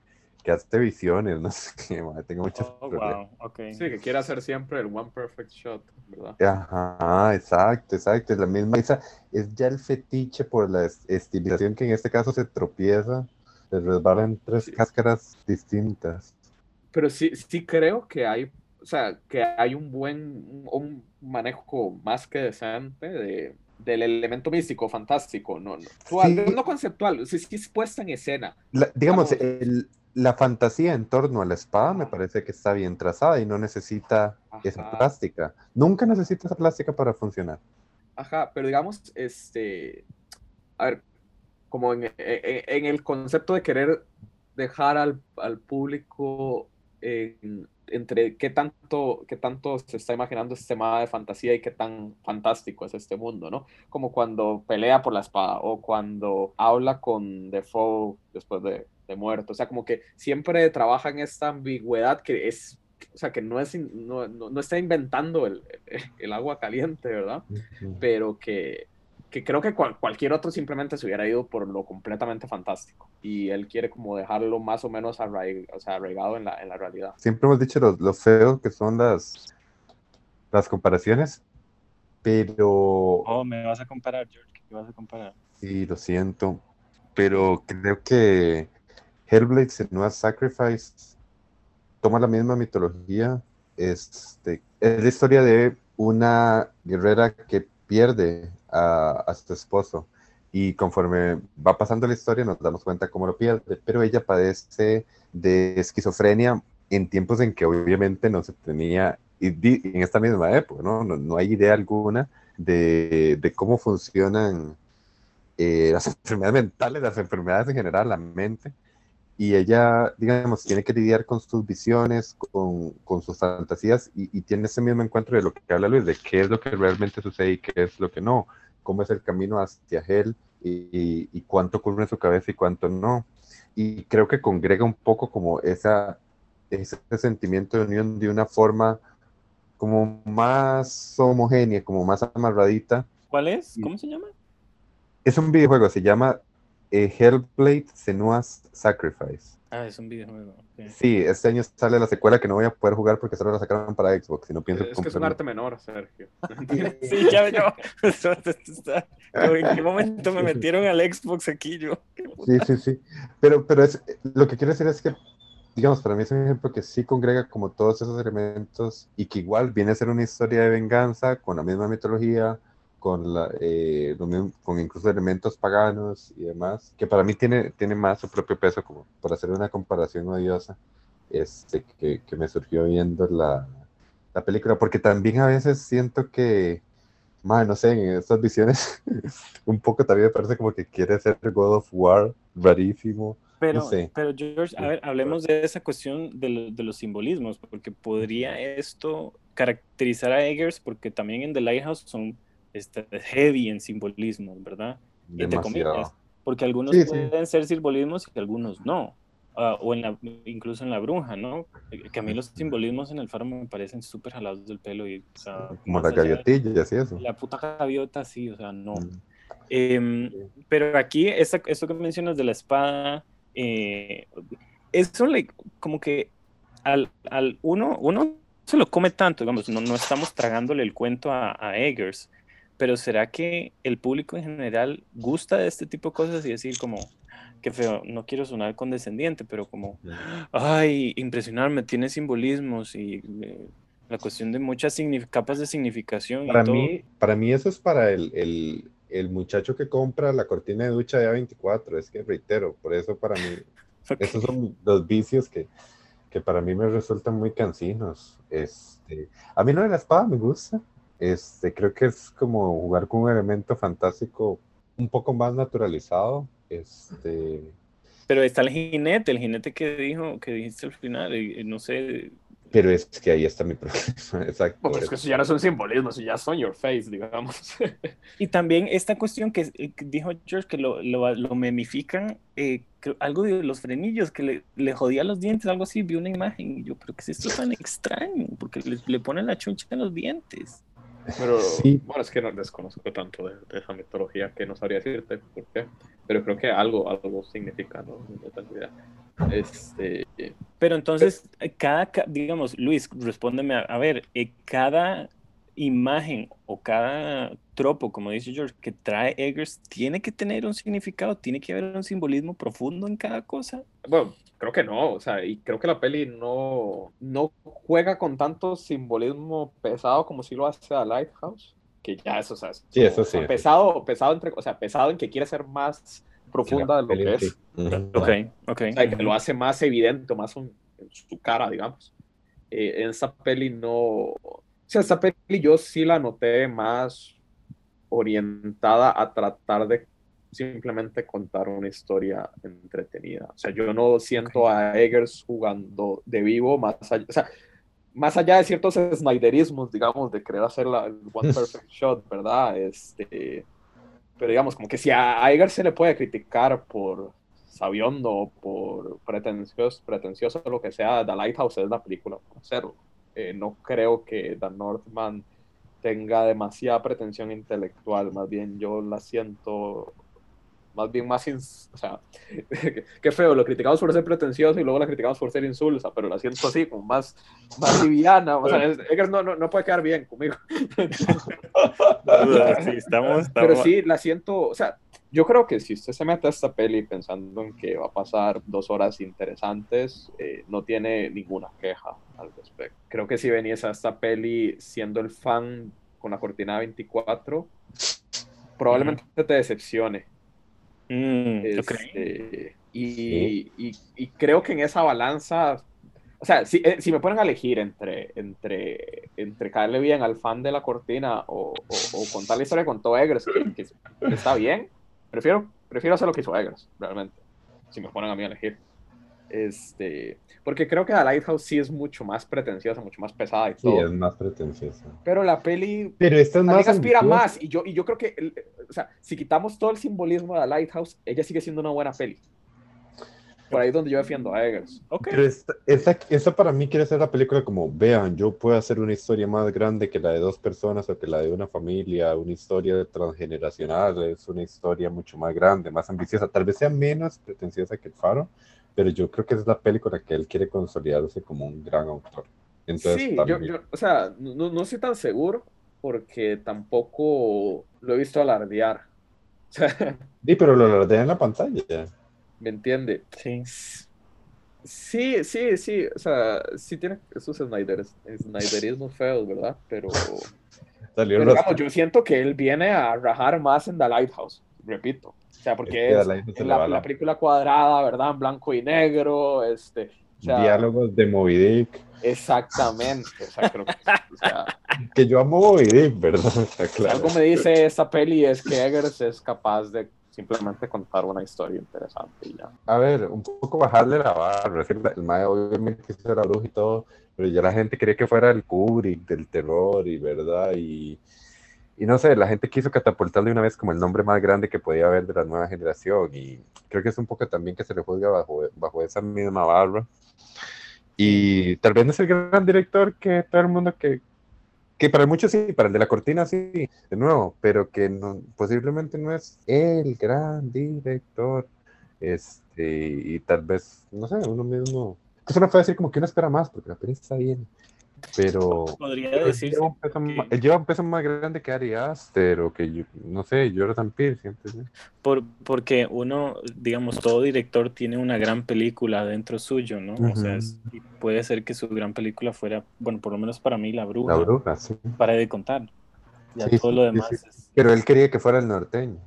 [SPEAKER 2] que hace visiones, no sé qué, tengo muchas
[SPEAKER 1] oh, wow. okay.
[SPEAKER 3] Sí, que quiere hacer siempre el one perfect shot, ¿verdad?
[SPEAKER 2] Ajá, exacto, exacto, es la misma, esa, es ya el fetiche por la estilización que en este caso se tropieza, se resbalan tres cáscaras distintas.
[SPEAKER 3] Pero sí, sí creo que hay, o sea, que hay un buen, un manejo más que decente de, del elemento místico, fantástico, no, no, no conceptual, sí, sí es puesta en escena.
[SPEAKER 2] digamos, el, la fantasía en torno a la espada me parece que está bien trazada y no necesita esa plástica. Nunca necesita esa plástica para funcionar.
[SPEAKER 3] Ajá, pero digamos, este, a ver, como en, el concepto de querer dejar al, público entre qué tanto, qué tanto se está imaginando este tema de fantasía y qué tan fantástico es este mundo, ¿no? Como cuando pelea por la espada o cuando habla con Defoe después de de muerto. O sea, como que siempre trabaja en esta ambigüedad que es, o sea, que no, es, no, no, está inventando el, el, agua caliente, ¿verdad? Pero que, que creo que cualquier otro simplemente se hubiera ido por lo completamente fantástico. Y él quiere como dejarlo más o menos o sea, arraigado en la, en la realidad.
[SPEAKER 2] Siempre hemos dicho lo, lo feo que son las, las comparaciones, pero...
[SPEAKER 1] Oh, me vas a comparar, George, ¿qué vas a comparar?
[SPEAKER 2] Sí, lo siento, pero creo que Hellblade Senua Sacrifice toma la misma mitología. Este, es la historia de una guerrera que pierde a, su esposo. Y conforme va pasando la historia nos damos cuenta cómo lo pierde, pero ella padece de esquizofrenia en tiempos en que obviamente no se tenía, en esta misma época, ¿no? No, hay idea alguna de, cómo funcionan eh, las enfermedades mentales, las enfermedades en general, la mente y ella, digamos, tiene que lidiar con sus visiones, con, con sus fantasías y, tiene ese mismo encuentro de lo que habla Luis, de qué es lo que realmente sucede y qué es lo que no, cómo es el camino hacia él y, y, cuánto ocurre en su cabeza y cuánto no. Y creo que congrega un poco como esa, ese sentimiento de unión de una forma como más homogénea, como más amarradita.
[SPEAKER 1] ¿Cuál es? ¿Cómo se llama?
[SPEAKER 2] Es un videojuego, se llama eh, Hellblade Senua's Sacrifice.
[SPEAKER 1] Ah, es un videojuego.
[SPEAKER 2] Sí, este año sale la secuela que no voy a poder jugar porque solo la sacaron para Xbox. Y no pienso
[SPEAKER 3] es que es un arte menor, Sergio.
[SPEAKER 1] sí, ya, yo. ¿En qué momento me metieron al Xbox aquí yo?
[SPEAKER 2] sí, sí, sí. Pero, pero es, lo que quiero decir es que, digamos, para mí es un ejemplo que sí congrega como todos esos elementos y que igual viene a ser una historia de venganza con la misma mitología, con, la, eh, con incluso elementos paganos y demás, que para mí tiene, tiene más su propio peso, como por hacer una comparación odiosa, este, que, que me surgió viendo la, la, película, porque también a veces siento que, man, no sé, en estas visiones, un poco también me parece como que quiere ser God of War, rarísimo.
[SPEAKER 1] Pero, pero George, a ver, hablemos de esa cuestión de, de, los simbolismos, porque podría esto caracterizar a Eggers, porque también en The Lighthouse son este, heavy en simbolismos, ¿verdad? Entre comillas, porque algunos pueden ser simbolismos y algunos no. ah, o en la, incluso en la bruja, ¿no? Que a mí los simbolismos en el faro me parecen súper jalados del pelo. Y, o sea,
[SPEAKER 2] Como la gaviotilla, así eso.
[SPEAKER 1] La puta gaviota, sí, o sea, no.
[SPEAKER 2] Mm.
[SPEAKER 1] Em, pero aquí, esta- esto que mencionas de la espada, eh, eso le, como que al, al uno, uno se lo come tanto, digamos, no, no estamos tragándole el cuento a, a Eggers, pero ¿será que el público en general gusta de este tipo de cosas y decir como, qué feo, no quiero sonar condescendiente, pero como, ay, impresionarme, tiene simbolismos y eh, la cuestión de muchas capas de significación y
[SPEAKER 2] Para
[SPEAKER 1] todo.
[SPEAKER 2] mí, para mí eso es para el, el, el muchacho que compra la cortina de ducha de A24, es que reitero, por eso para mí,
[SPEAKER 1] Ok.
[SPEAKER 2] esos son los vicios que, que para mí me resultan muy cansinos. Este, a mí lo de la espada me gusta, este, creo que es como jugar con un elemento fantástico un poco más naturalizado, este,
[SPEAKER 1] Pero está el jinete, el jinete que dijo, que dijiste al final, y, y no sé,
[SPEAKER 2] pero es que ahí está mi problema, exacto.
[SPEAKER 3] Pues es que eso ya no son simbolismos, ya son your face, digamos.
[SPEAKER 1] Y también esta cuestión que, eh, que dijo George, que lo, lo, lo memifican, eh, algo de los frenillos, que le, le jodía los dientes, algo así, vi una imagen, y yo, pero ¿qué es esto tan extraño? Porque le, le ponen la chuncha en los dientes.
[SPEAKER 3] Pero
[SPEAKER 2] Sí.
[SPEAKER 3] bueno, es que no desconozco tanto de, de esa mitología que no sabría decirte por qué. Pero creo que algo, algo significa, ¿no? Este,
[SPEAKER 1] Pero entonces, cada, ca- digamos, Luis, respóndeme, a, a ver, eh, cada imagen o cada tropo, como dice George, que trae Eggers, tiene que tener un significado, tiene que haber un simbolismo profundo en cada cosa.
[SPEAKER 3] bueno, creo que no, o sea, y creo que la peli no, no juega con tanto simbolismo pesado como si lo hace a Lighthouse, que ya eso, o sea, es-
[SPEAKER 2] Sí, eso
[SPEAKER 3] o sea,
[SPEAKER 2] sí.
[SPEAKER 3] pesado, pesado entre, o sea, pesado en que quiere ser más profunda de lo
[SPEAKER 2] Peli,
[SPEAKER 3] que
[SPEAKER 2] sí.
[SPEAKER 3] es.
[SPEAKER 2] Ujú.
[SPEAKER 1] Ok, ok.
[SPEAKER 3] O sea, que lo hace más evidente, más un- en su cara, digamos. Eh, en esta peli no. O sea, esta peli yo sí la noté más orientada a tratar de simplemente contar una historia entretenida. O sea, yo no siento a Eggers jugando de vivo más allá. O sea, más allá de ciertos snyderismos, digamos, de querer hacer la, el One Perfect Shot, ¿verdad? Este, pero digamos, como que si a, Eggers se le puede criticar por sabiondo o por pretencioso, lo que sea, The Lighthouse es la película por hacerlo. Eh, no creo que The Northman tenga demasiada pretensión intelectual, más bien yo la siento más bien más, ins- o sea, qué feo, lo criticamos por ser pretencioso y luego la criticamos por ser insulsa, pero la siento así, como más, más liviana, o sea, no, no, no puede quedar bien conmigo.
[SPEAKER 1] Sí, estamos,
[SPEAKER 3] Pero
[SPEAKER 1] estamos-
[SPEAKER 3] sí, la siento, o sea, yo creo que si usted se mete a esta peli pensando en que va a pasar dos horas interesantes, eh, no tiene ninguna queja al respecto. Creo que si venías a esta peli siendo el fan con la cortina 24, probablemente te decepcione.
[SPEAKER 1] Mm.
[SPEAKER 3] Este, y, y- y creo que en esa balanza, o sea, si, eh, si me ponen a elegir entre, entre, entre caerle bien al fan de la cortina o, o- o contar la historia con todo Eggers, que, que está bien, prefiero, prefiero hacer lo que hizo Eggers, realmente, si me ponen a mí a elegir. Este, porque creo que The Lighthouse sí es mucho más pretenciosa, mucho más pesada y
[SPEAKER 2] Sí,
[SPEAKER 3] todo.
[SPEAKER 2] es más pretenciosa.
[SPEAKER 3] Pero la peli
[SPEAKER 2] Pero esta es más
[SPEAKER 3] aspira
[SPEAKER 2] ambiciosa.
[SPEAKER 3] más. Y yo, y yo creo que, el- o sea, si quitamos todo el simbolismo de The Lighthouse, ella sigue siendo una buena peli. Por ahí es donde yo defiendo a Eggers.
[SPEAKER 1] Ok.
[SPEAKER 2] Pero esta, esta, esta para mí quiere ser la película como, vean, yo puedo hacer una historia más grande que la de dos personas o que la de una familia, una historia transgeneracional, es una historia mucho más grande, más ambiciosa, tal vez sea menos pretenciosa que el Faro, pero yo creo que es la película que él quiere consolidarse como un gran autor. Entonces,
[SPEAKER 3] sí, yo,
[SPEAKER 2] también-
[SPEAKER 3] yo- o sea, no, no estoy tan seguro porque tampoco lo he visto alardear.
[SPEAKER 2] Sí, pero lo alardea en la pantalla.
[SPEAKER 3] ¿me entiende?
[SPEAKER 1] Sí.
[SPEAKER 3] Sí, sí, sí, o sea, sí tiene esos Snyderis- Snyderismos feos, ¿verdad? Pero,
[SPEAKER 2] Salió
[SPEAKER 3] pero digamos, yo siento que él viene a rajar más en The Lighthouse, repito. O sea, porque es la,
[SPEAKER 2] va la-
[SPEAKER 3] la película cuadrada, ¿verdad? En blanco y negro, este, o sea,
[SPEAKER 2] diálogos de Moby Dick,
[SPEAKER 3] Exactamente, o sea, creo que, o sea,
[SPEAKER 2] que yo amo Moby Dick, ¿verdad? Está claro.
[SPEAKER 3] algo me dice esta peli es que Eggers es capaz de simplemente contar una historia interesante y ya.
[SPEAKER 2] A ver, un poco bajarle la barra. El, mae obviamente la bruja y todo, pero ya la gente quería que fuera el Kubrick del terror y verdad. Y, y no sé, la gente quiso catapultarle una vez como el nombre más grande que podía haber de la nueva generación y creo que es un poco también que se le juzga bajo, bajo esa misma barra. Y tal vez no es el gran director que todo el mundo que, que para muchos sí, para el de la cortina sí, de nuevo, pero que no, posiblemente no es el gran director. Este, y tal vez, no sé, uno mismo. Que no puede decir como que uno espera más, porque la peli está bien. Pero.
[SPEAKER 1] Podría decir.
[SPEAKER 2] Él lleva un peso más grande que Ari Aster o que, yo, no sé, Jonathan Pierce. Siempre,
[SPEAKER 1] Por, porque uno, digamos, todo director tiene una gran película dentro suyo, ¿no? O sea, puede ser que su gran película fuera, bueno, por lo menos para mí, La Bruja.
[SPEAKER 2] La Bruja, sí.
[SPEAKER 1] Para de contar. Ya todo lo demás es...
[SPEAKER 2] Pero él quería que fuera el norteño.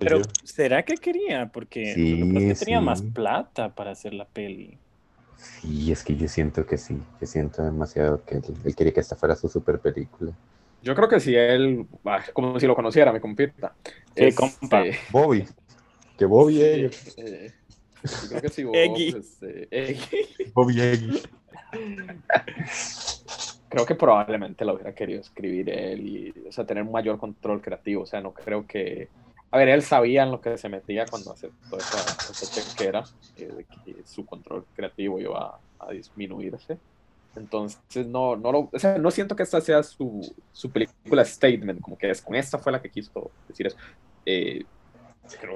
[SPEAKER 1] Pero, ¿será que quería? Porque que tenía más plata para hacer la peli.
[SPEAKER 2] Sí, es que yo siento que sí, yo siento demasiado que él, quería que esta fuera su super película.
[SPEAKER 3] Yo creo que si él, como si lo conociera, me compita.
[SPEAKER 1] Sí, compa.
[SPEAKER 2] Bobby. Que Bobby
[SPEAKER 3] eh, yo creo que sí, Bobby.
[SPEAKER 1] Este,
[SPEAKER 2] Bobby Eggy.
[SPEAKER 3] Creo que probablemente lo hubiera querido escribir él y, o sea, tener un mayor control creativo. O sea, no creo que a ver, él sabía en lo que se metía cuando aceptó esa, esa chequera, que su control creativo iba a, disminuirse. Entonces, no, no, lo, o sea, no siento que esta sea su, su, película statement, como que es con esta fue la que quiso decir eso. Eh,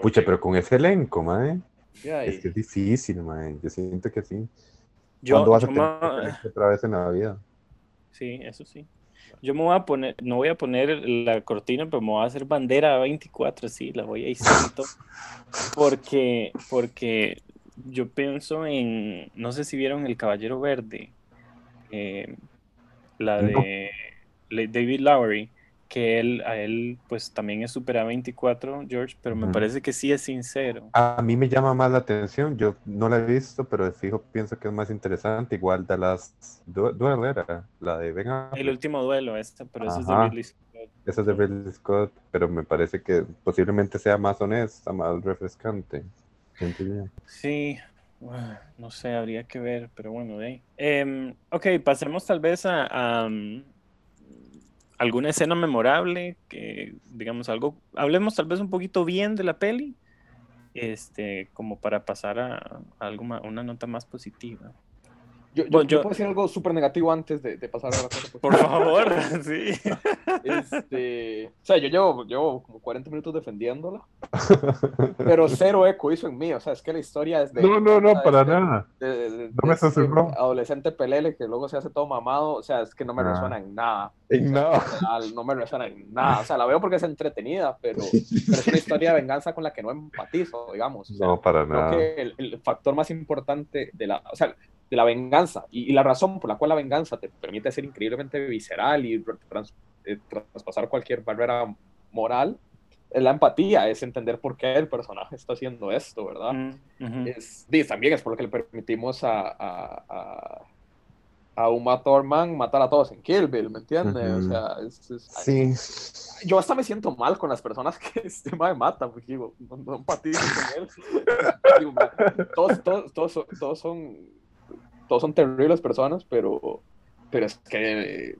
[SPEAKER 2] Pucha, pero con ese elenco, mae. Es que es difícil, mae. Yo siento que sí. Yo, ¿Cuándo vas a tener otra vez en la vida?
[SPEAKER 1] Sí, eso sí. Yo me voy a poner, no voy a poner la cortina, pero me voy a hacer bandera 24, sí, la voy a izar porque, porque yo pienso en, no sé si vieron El Caballero Verde, eh, la de David Lowery que él, a él pues también es Super A24, George, pero me parece que sí es sincero.
[SPEAKER 2] A mí me llama más la atención, yo no la he visto, pero de fijo pienso que es más interesante, igual de las duelo era, la de Venga.
[SPEAKER 1] El último duelo, esta, pero esa es de Ridley Scott.
[SPEAKER 2] Esa es de Ridley Scott, pero me parece que posiblemente sea más honesta, más refrescante.
[SPEAKER 1] Sí, no sé, habría que ver, pero bueno, de ahí. Em, ok, pasemos tal vez a, alguna escena memorable, que digamos algo, hablemos tal vez un poquito bien de la peli, este, como para pasar a, a una nota más positiva.
[SPEAKER 3] Yo, puedo decir algo súper negativo antes de, pasar a la cosa.
[SPEAKER 1] Por favor, sí.
[SPEAKER 3] Este, o sea, yo llevo, llevo como 40 minutos defendiéndola, pero cero eco hizo en mí. O sea, es que la historia es de.
[SPEAKER 2] No, no, no, para nada. no me
[SPEAKER 3] este Adolescente pelele que luego se hace todo mamado. O sea, es que no me resuena en nada.
[SPEAKER 2] En nada.
[SPEAKER 3] No me resuena en nada. O sea, la veo porque es entretenida, pero, pero es una historia de venganza con la que no empatizo, digamos.
[SPEAKER 2] no, para nada.
[SPEAKER 3] Creo que el, el factor más importante de la. O sea, de la venganza. Y, la razón por la cual la venganza te permite ser increíblemente visceral y eh, traspasar cualquier barrera moral es la empatía, es entender por qué el personaje está haciendo esto, ¿verdad? Mm, es, también es por lo que le permitimos a, a, a, Uma Thurman matar a todos en Kill Bill, ¿me entiendes? O sea, es,
[SPEAKER 2] sí.
[SPEAKER 3] Yo hasta me siento mal con las personas que este me mata, porque digo, no, no empatizo con él. todos, todos, todos, todos son todos son terribles personas, pero, pero es que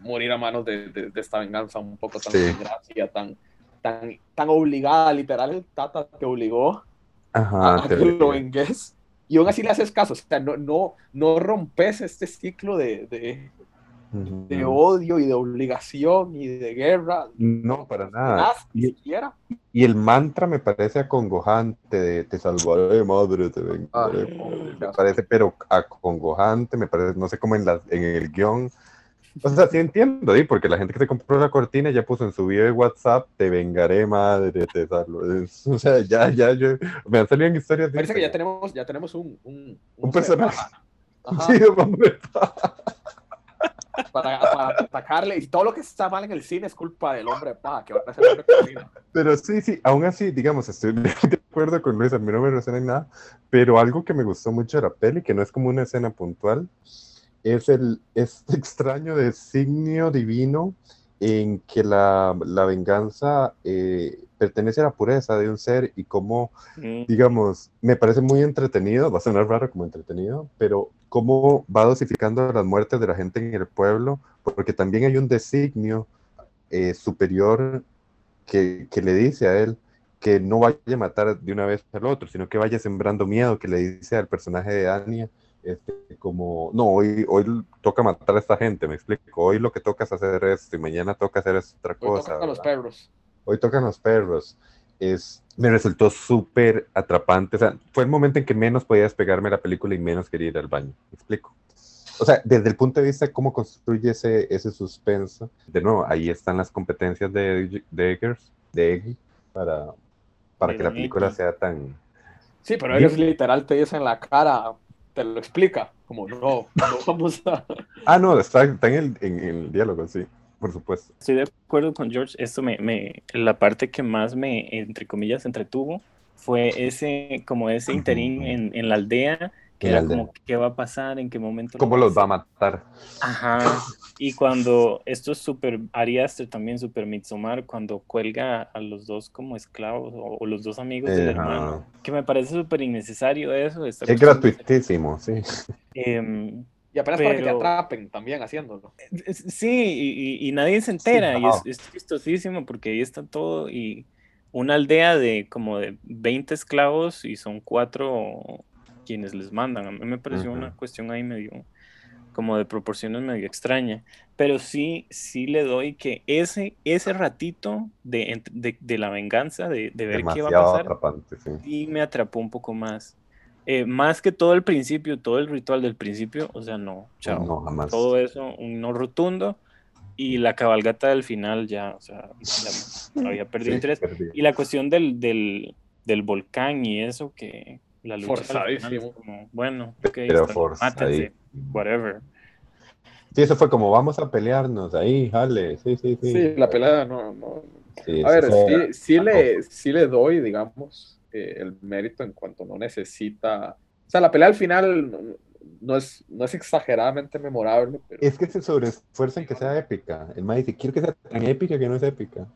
[SPEAKER 3] morir a manos de, de, esta venganza un poco tan desgracia, tan, tan, tan obligada, literal, el Tata te obligó a, que lo vengues. Y aún así le haces caso, o sea, no, no, no rompes este ciclo de, de, de odio y de obligación y de guerra.
[SPEAKER 2] No, para nada. y, y, el mantra me parece acongojante de te salvaré, madre, te vengaré. me parece, pero acongojante, me parece, no sé cómo en, la, en el guion. O sea, sí entiendo, ¿sí? porque la gente que se compró la cortina ya puso en su video de WhatsApp, te vengaré, madre, te salvaré. O sea, ya, ya, yo, me han salido historias.
[SPEAKER 3] Parece que ya tenemos, ya tenemos un, un,
[SPEAKER 2] un, personaje. Sí, hombre
[SPEAKER 3] para, atacarle. Y todo lo que está mal en el cine es culpa del hombre paja, que va a ser el hombre
[SPEAKER 2] Pero sí, sí, aún así, digamos, estoy de acuerdo con Luis, a mí no me resuena en nada, pero algo que me gustó mucho de la peli, que no es como una escena puntual, es el este extraño designio divino en que la, la venganza eh, pertenece a la pureza de un ser y cómo, mm. digamos, me parece muy entretenido, va a sonar raro como entretenido, pero cómo va dosificando las muertes de la gente en el pueblo, porque también hay un designio eh, superior que, que, le dice a él que no vaya a matar de una vez al otro, sino que vaya sembrando miedo, que le dice al personaje de Anya, este, como, no, hoy, hoy toca matar a esta gente, me explico, hoy lo que toca es hacer esto y mañana toca hacer otra cosa. Hoy
[SPEAKER 3] tocan los perros.
[SPEAKER 2] Hoy tocan los perros. Es, me resultó súper atrapante, o sea, fue el momento en que menos podía despegarme la película y menos quería ir al baño, me explico. O sea, desde el punto de vista de cómo construye ese, ese suspenso, de nuevo, ahí están las competencias de, de Eggers, de Eggy, para, para que la película sea tan...
[SPEAKER 3] Sí, pero ellos literal te dicen en la cara, te lo explica, como no, no vamos a...
[SPEAKER 2] ah, no, está, en, el, en, el, diálogo, sí, por supuesto.
[SPEAKER 1] Estoy de acuerdo con George, esto me, me, la parte que más me, entre comillas, entretuvo fue ese, como ese interín en, en la aldea que era como qué va a pasar, en qué momento.
[SPEAKER 2] ¿Cómo los va a matar?
[SPEAKER 1] Ajá. Y cuando esto es súper Ari también súper Mitsumar, cuando cuelga a los dos como esclavos o, los dos amigos del hermano, que me parece súper innecesario eso.
[SPEAKER 2] Es gratuitísimo, sí.
[SPEAKER 1] Em,
[SPEAKER 3] y apenas para que te atrapen también haciéndolo.
[SPEAKER 1] Sí, y, nadie se entera, y es, es chistosísimo porque ahí está todo y una aldea de como de 20 esclavos y son cuatro quienes les mandan. A mí me pareció una cuestión ahí medio, como de proporciones medio extraña. Pero sí, sí le doy que ese, ese ratito de, de, la venganza, de, de ver qué va a pasar, sí. me atrapó un poco más. Eh, más que todo el principio, todo el ritual del principio, o sea, no, chao. Todo eso, un no rotundo. Y la cabalgata del final ya, o sea, ya había perdido interés. Y la cuestión del, del, del volcán y eso que, la lucha
[SPEAKER 3] forzadísimo.
[SPEAKER 1] Como, bueno,
[SPEAKER 2] okay, pero forzadísimo.
[SPEAKER 1] whatever.
[SPEAKER 2] Sí, eso fue como vamos a pelearnos ahí, jale, sí, sí, sí.
[SPEAKER 3] Sí, la pelea no, no. a ver, sí, sí, le, sí le doy, digamos, eh, el mérito en cuanto no necesita. O sea, la pelea al final no es, no es exageradamente memorable. Pero...
[SPEAKER 2] Es que se sobreesfuerza en que sea épica. El más dice, quiero que sea tan épica que no es épica.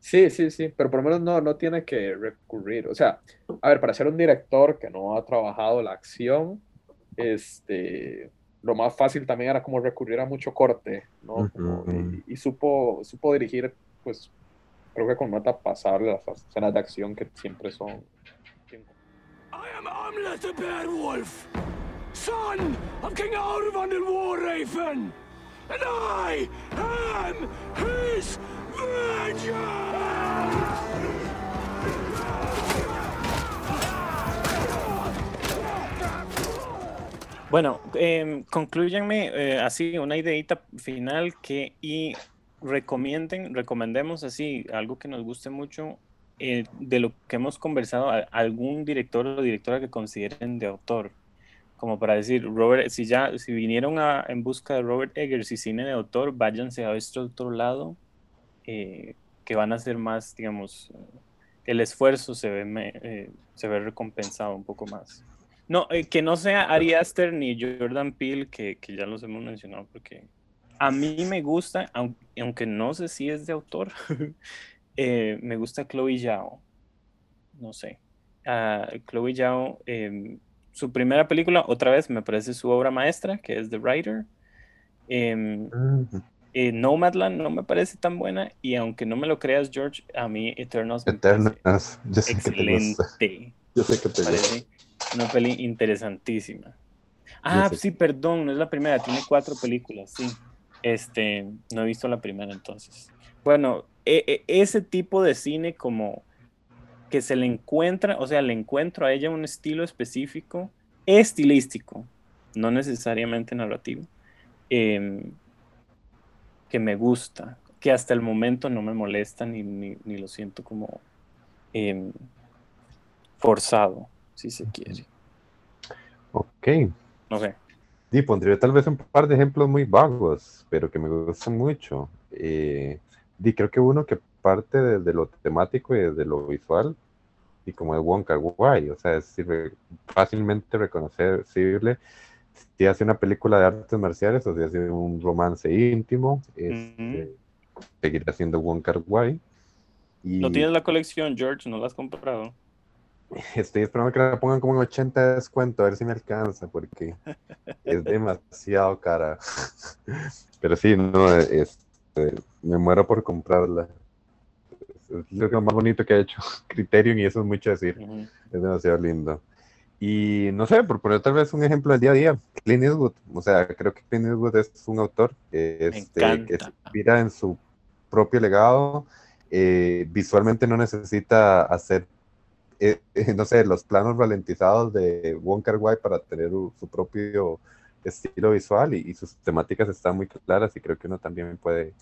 [SPEAKER 3] Sí, sí, sí, pero por lo menos no, no tiene que recurrir. O sea, a ver, para ser un director que no ha trabajado la acción, este, lo más fácil también era como recurrir a mucho corte, ¿no? y, supo, supo dirigir, pues, creo que con nota pasable las escenas de acción que siempre son. I am Amlet the Beowulf, son of King Arvan the Warraven, and I am his
[SPEAKER 1] bueno, eh, concluyanme eh, así una ideita final que y recomienden, recomendemos así algo que nos guste mucho eh, de lo que hemos conversado, algún director o directora que consideren de autor, como para decir, Robert, si ya, si vinieron a, en busca de Robert Eggers y cine de autor, váyanse a este otro lado, eh, que van a ser más, digamos, el esfuerzo se ve, eh, se ve recompensado un poco más. No, que no sea Ari Aster ni Jordan Peele, que, ya los hemos mencionado, porque a mí me gusta, aunque, no sé si es de autor, me gusta Chloe Zhao. No sé. Uh, Chloe Zhao, em, su primera película, otra vez, me parece su obra maestra, que es The Writer. Em, eh, Nomadland no me parece tan buena y aunque no me lo creas, George, a mí Eternals,
[SPEAKER 2] Eternals yo sé
[SPEAKER 1] excelente.
[SPEAKER 2] Que yo sé que te
[SPEAKER 1] parece una peli interesantísima. Ah, sí, perdón, no es la primera, tiene cuatro películas, sí. Este, no he visto la primera entonces. Bueno, e, e, ese tipo de cine como que se le encuentra, o sea, le encuentro a ella un estilo específico, estilístico, no necesariamente narrativo. Eh, que me gusta, que hasta el momento no me molesta ni, ni, lo siento como em, forzado, si se quiere.
[SPEAKER 2] Ok.
[SPEAKER 1] No sé.
[SPEAKER 2] Y pondría tal vez un par de ejemplos muy vagos, pero que me gustan mucho. Eh, y creo que uno que parte desde lo temático y desde lo visual, y como es Wonka Wai, o sea, es fácilmente reconocible si hace una película de artes marciales o si hace un romance íntimo, este, seguirá siendo Wong Kar Wai.
[SPEAKER 1] ¿No tienes la colección, George? ¿No la has comprado?
[SPEAKER 2] Estoy esperando que la pongan como en 80 de descuento, a ver si me alcanza, porque es demasiado cara. Pero sí, no, es, Este, me muero por comprarla. Es lo más bonito que ha hecho Criterion y eso es mucho decir. Es demasiado lindo. Y no sé, por poner tal vez un ejemplo del día a día, Clint Eastwood. O sea, creo que Clint Eastwood es un autor este, que se inspira en su propio legado. Eh, visualmente no necesita hacer, eh, no sé, los planos ralentizados de Wong Kar Wai para tener su propio estilo visual y, sus temáticas están muy claras y creo que uno también puede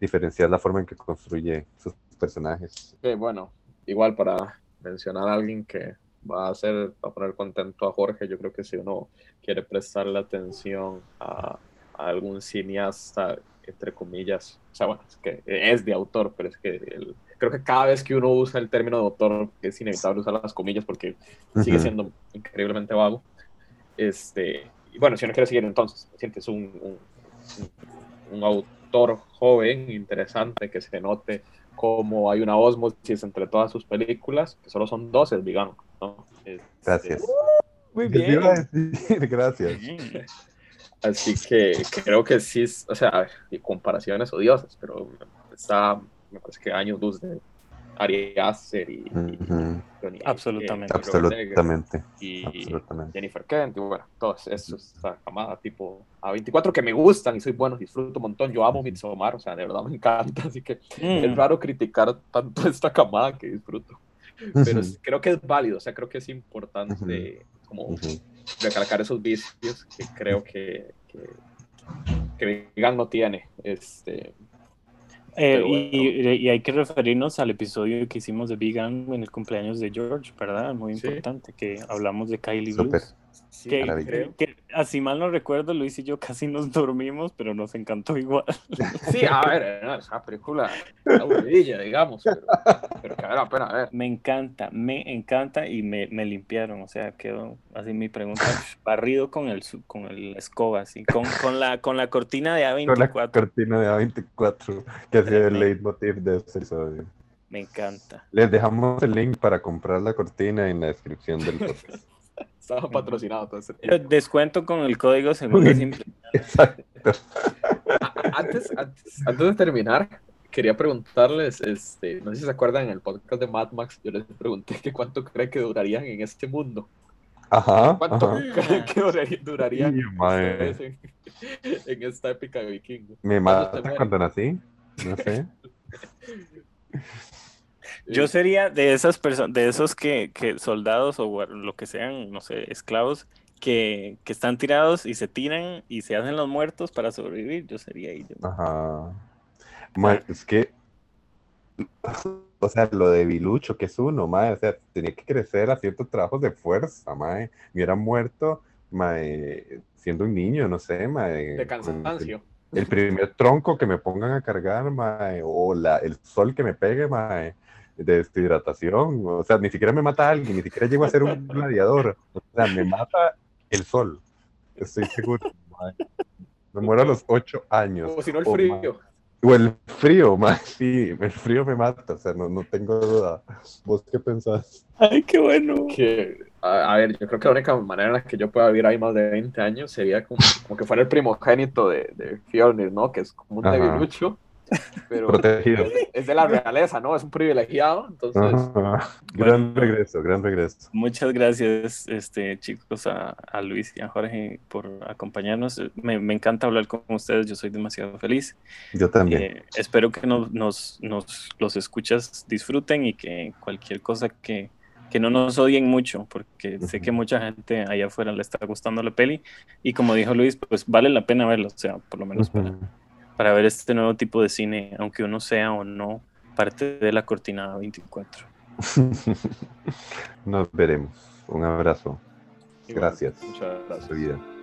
[SPEAKER 2] diferenciar la forma en que construye sus personajes.
[SPEAKER 3] bueno, igual para mencionar a alguien que va a hacer, va a poner contento a Jorge. Yo creo que si uno quiere prestarle atención a, algún cineasta, entre comillas, o sea, bueno, es que es de autor, pero es que creo que cada vez que uno usa el término de autor, es inevitable usar las comillas porque sigue siendo increíblemente vago. Este, y bueno, si uno quiere seguir entonces, sientes un, un, un autor joven, interesante, que se note como hay una osmosis entre todas sus películas, que solo son 12, digamos.
[SPEAKER 2] Este, gracias.
[SPEAKER 3] muy bien.
[SPEAKER 2] gracias.
[SPEAKER 3] Así que creo que sí, o sea, comparaciones odiosas, pero está, me parece que años luz de Ari Aster y,
[SPEAKER 1] absolutamente,
[SPEAKER 2] absolutamente,
[SPEAKER 3] y Jennifer Kent y bueno, todos esos, esa camada tipo A24 que me gustan y soy bueno, disfruto un montón, yo amo Midsommar, o sea, de verdad me encanta, así que es mm. raro criticar tanto esta camada que disfruto, pero creo que es válido, o sea, creo que es importante como recalcar esos vicios que creo que, que, que Vegan no tiene, este
[SPEAKER 1] eh, y, hay que referirnos al episodio que hicimos de Vegan en el cumpleaños de George, ¿verdad? Muy importante, que hablamos de Kylie Blues. Que, así mal no recuerdo, Luis y yo casi nos dormimos, pero nos encantó igual.
[SPEAKER 3] Sí, a ver, esa película aburridilla, digamos, pero, que vale la pena ver.
[SPEAKER 1] Me encanta, me encanta y me, me, limpiaron, o sea, quedó así mi pregunta, barrido con el con el escoba, así, con, con, la, con la cortina de A24. Con la
[SPEAKER 2] cortina de A24, que el leitmotiv de este episodio.
[SPEAKER 1] Me encanta.
[SPEAKER 2] Les dejamos el link para comprar la cortina en la descripción del podcast.
[SPEAKER 3] Estaba patrocinado
[SPEAKER 1] Descuento con el código según
[SPEAKER 3] Exacto. Antes, antes, antes, de terminar, quería preguntarles, este, no sé si se acuerdan en el podcast de Mad Max, yo les pregunté que cuánto cree que durarían en este mundo.
[SPEAKER 2] Ajá.
[SPEAKER 3] ¿Cuánto creen que durarían, en, en, esta épica de vikingo?
[SPEAKER 2] Me mata cuando nací. No sé.
[SPEAKER 1] Yo sería de esas personas, de esos que, que, soldados o lo que sean, no sé, esclavos, que, que, están tirados y se tiran y se hacen los muertos para sobrevivir. Yo sería ahí.
[SPEAKER 2] Ajá. es que, o sea, lo de Bilucho, que es uno, mae, o sea, tenía que crecer a ciertos trabajos de fuerza, mae. Me hubiera muerto, mae, siendo un niño, no sé, mae.
[SPEAKER 3] De cansancio
[SPEAKER 2] el primer tronco que me pongan a cargar, mae, o la, el sol que me pegue, mae, deshidratación. O sea, ni siquiera me mata alguien, ni siquiera llego a ser un gladiador. O sea, me mata el sol. Estoy seguro. Me muero a los ocho años.
[SPEAKER 3] O si no, el frío.
[SPEAKER 2] O el frío, más sí, el frío me mata, o sea, no, no tengo duda. ¿Vos qué pensás?
[SPEAKER 1] Ay, qué bueno.
[SPEAKER 3] Que, a, ver, yo creo que la única manera en la que yo pueda vivir ahí más de 20 años sería como, como que fuera el primogénito de, de Fjolnir, ¿no? Que es como un debilucho pero
[SPEAKER 2] Protegido.
[SPEAKER 3] Es, de la realeza, ¿no? Es un privilegiado, entonces...
[SPEAKER 2] Gran regreso, gran regreso.
[SPEAKER 1] Muchas gracias, este, chicos, a, Luis y a Jorge por acompañarnos. Me, encanta hablar con ustedes, yo soy demasiado feliz.
[SPEAKER 2] Yo también.
[SPEAKER 1] Eh, espero que nos, nos, los escuchas disfruten y que cualquier cosa que, que no nos odien mucho, porque sé que mucha gente allá afuera le está gustando la peli y como dijo Luis, pues vale la pena verlo, o sea, por lo menos para para ver este nuevo tipo de cine, aunque uno sea o no parte de la cortina 24.
[SPEAKER 2] Nos veremos. Un abrazo. Gracias.
[SPEAKER 3] Muchas gracias.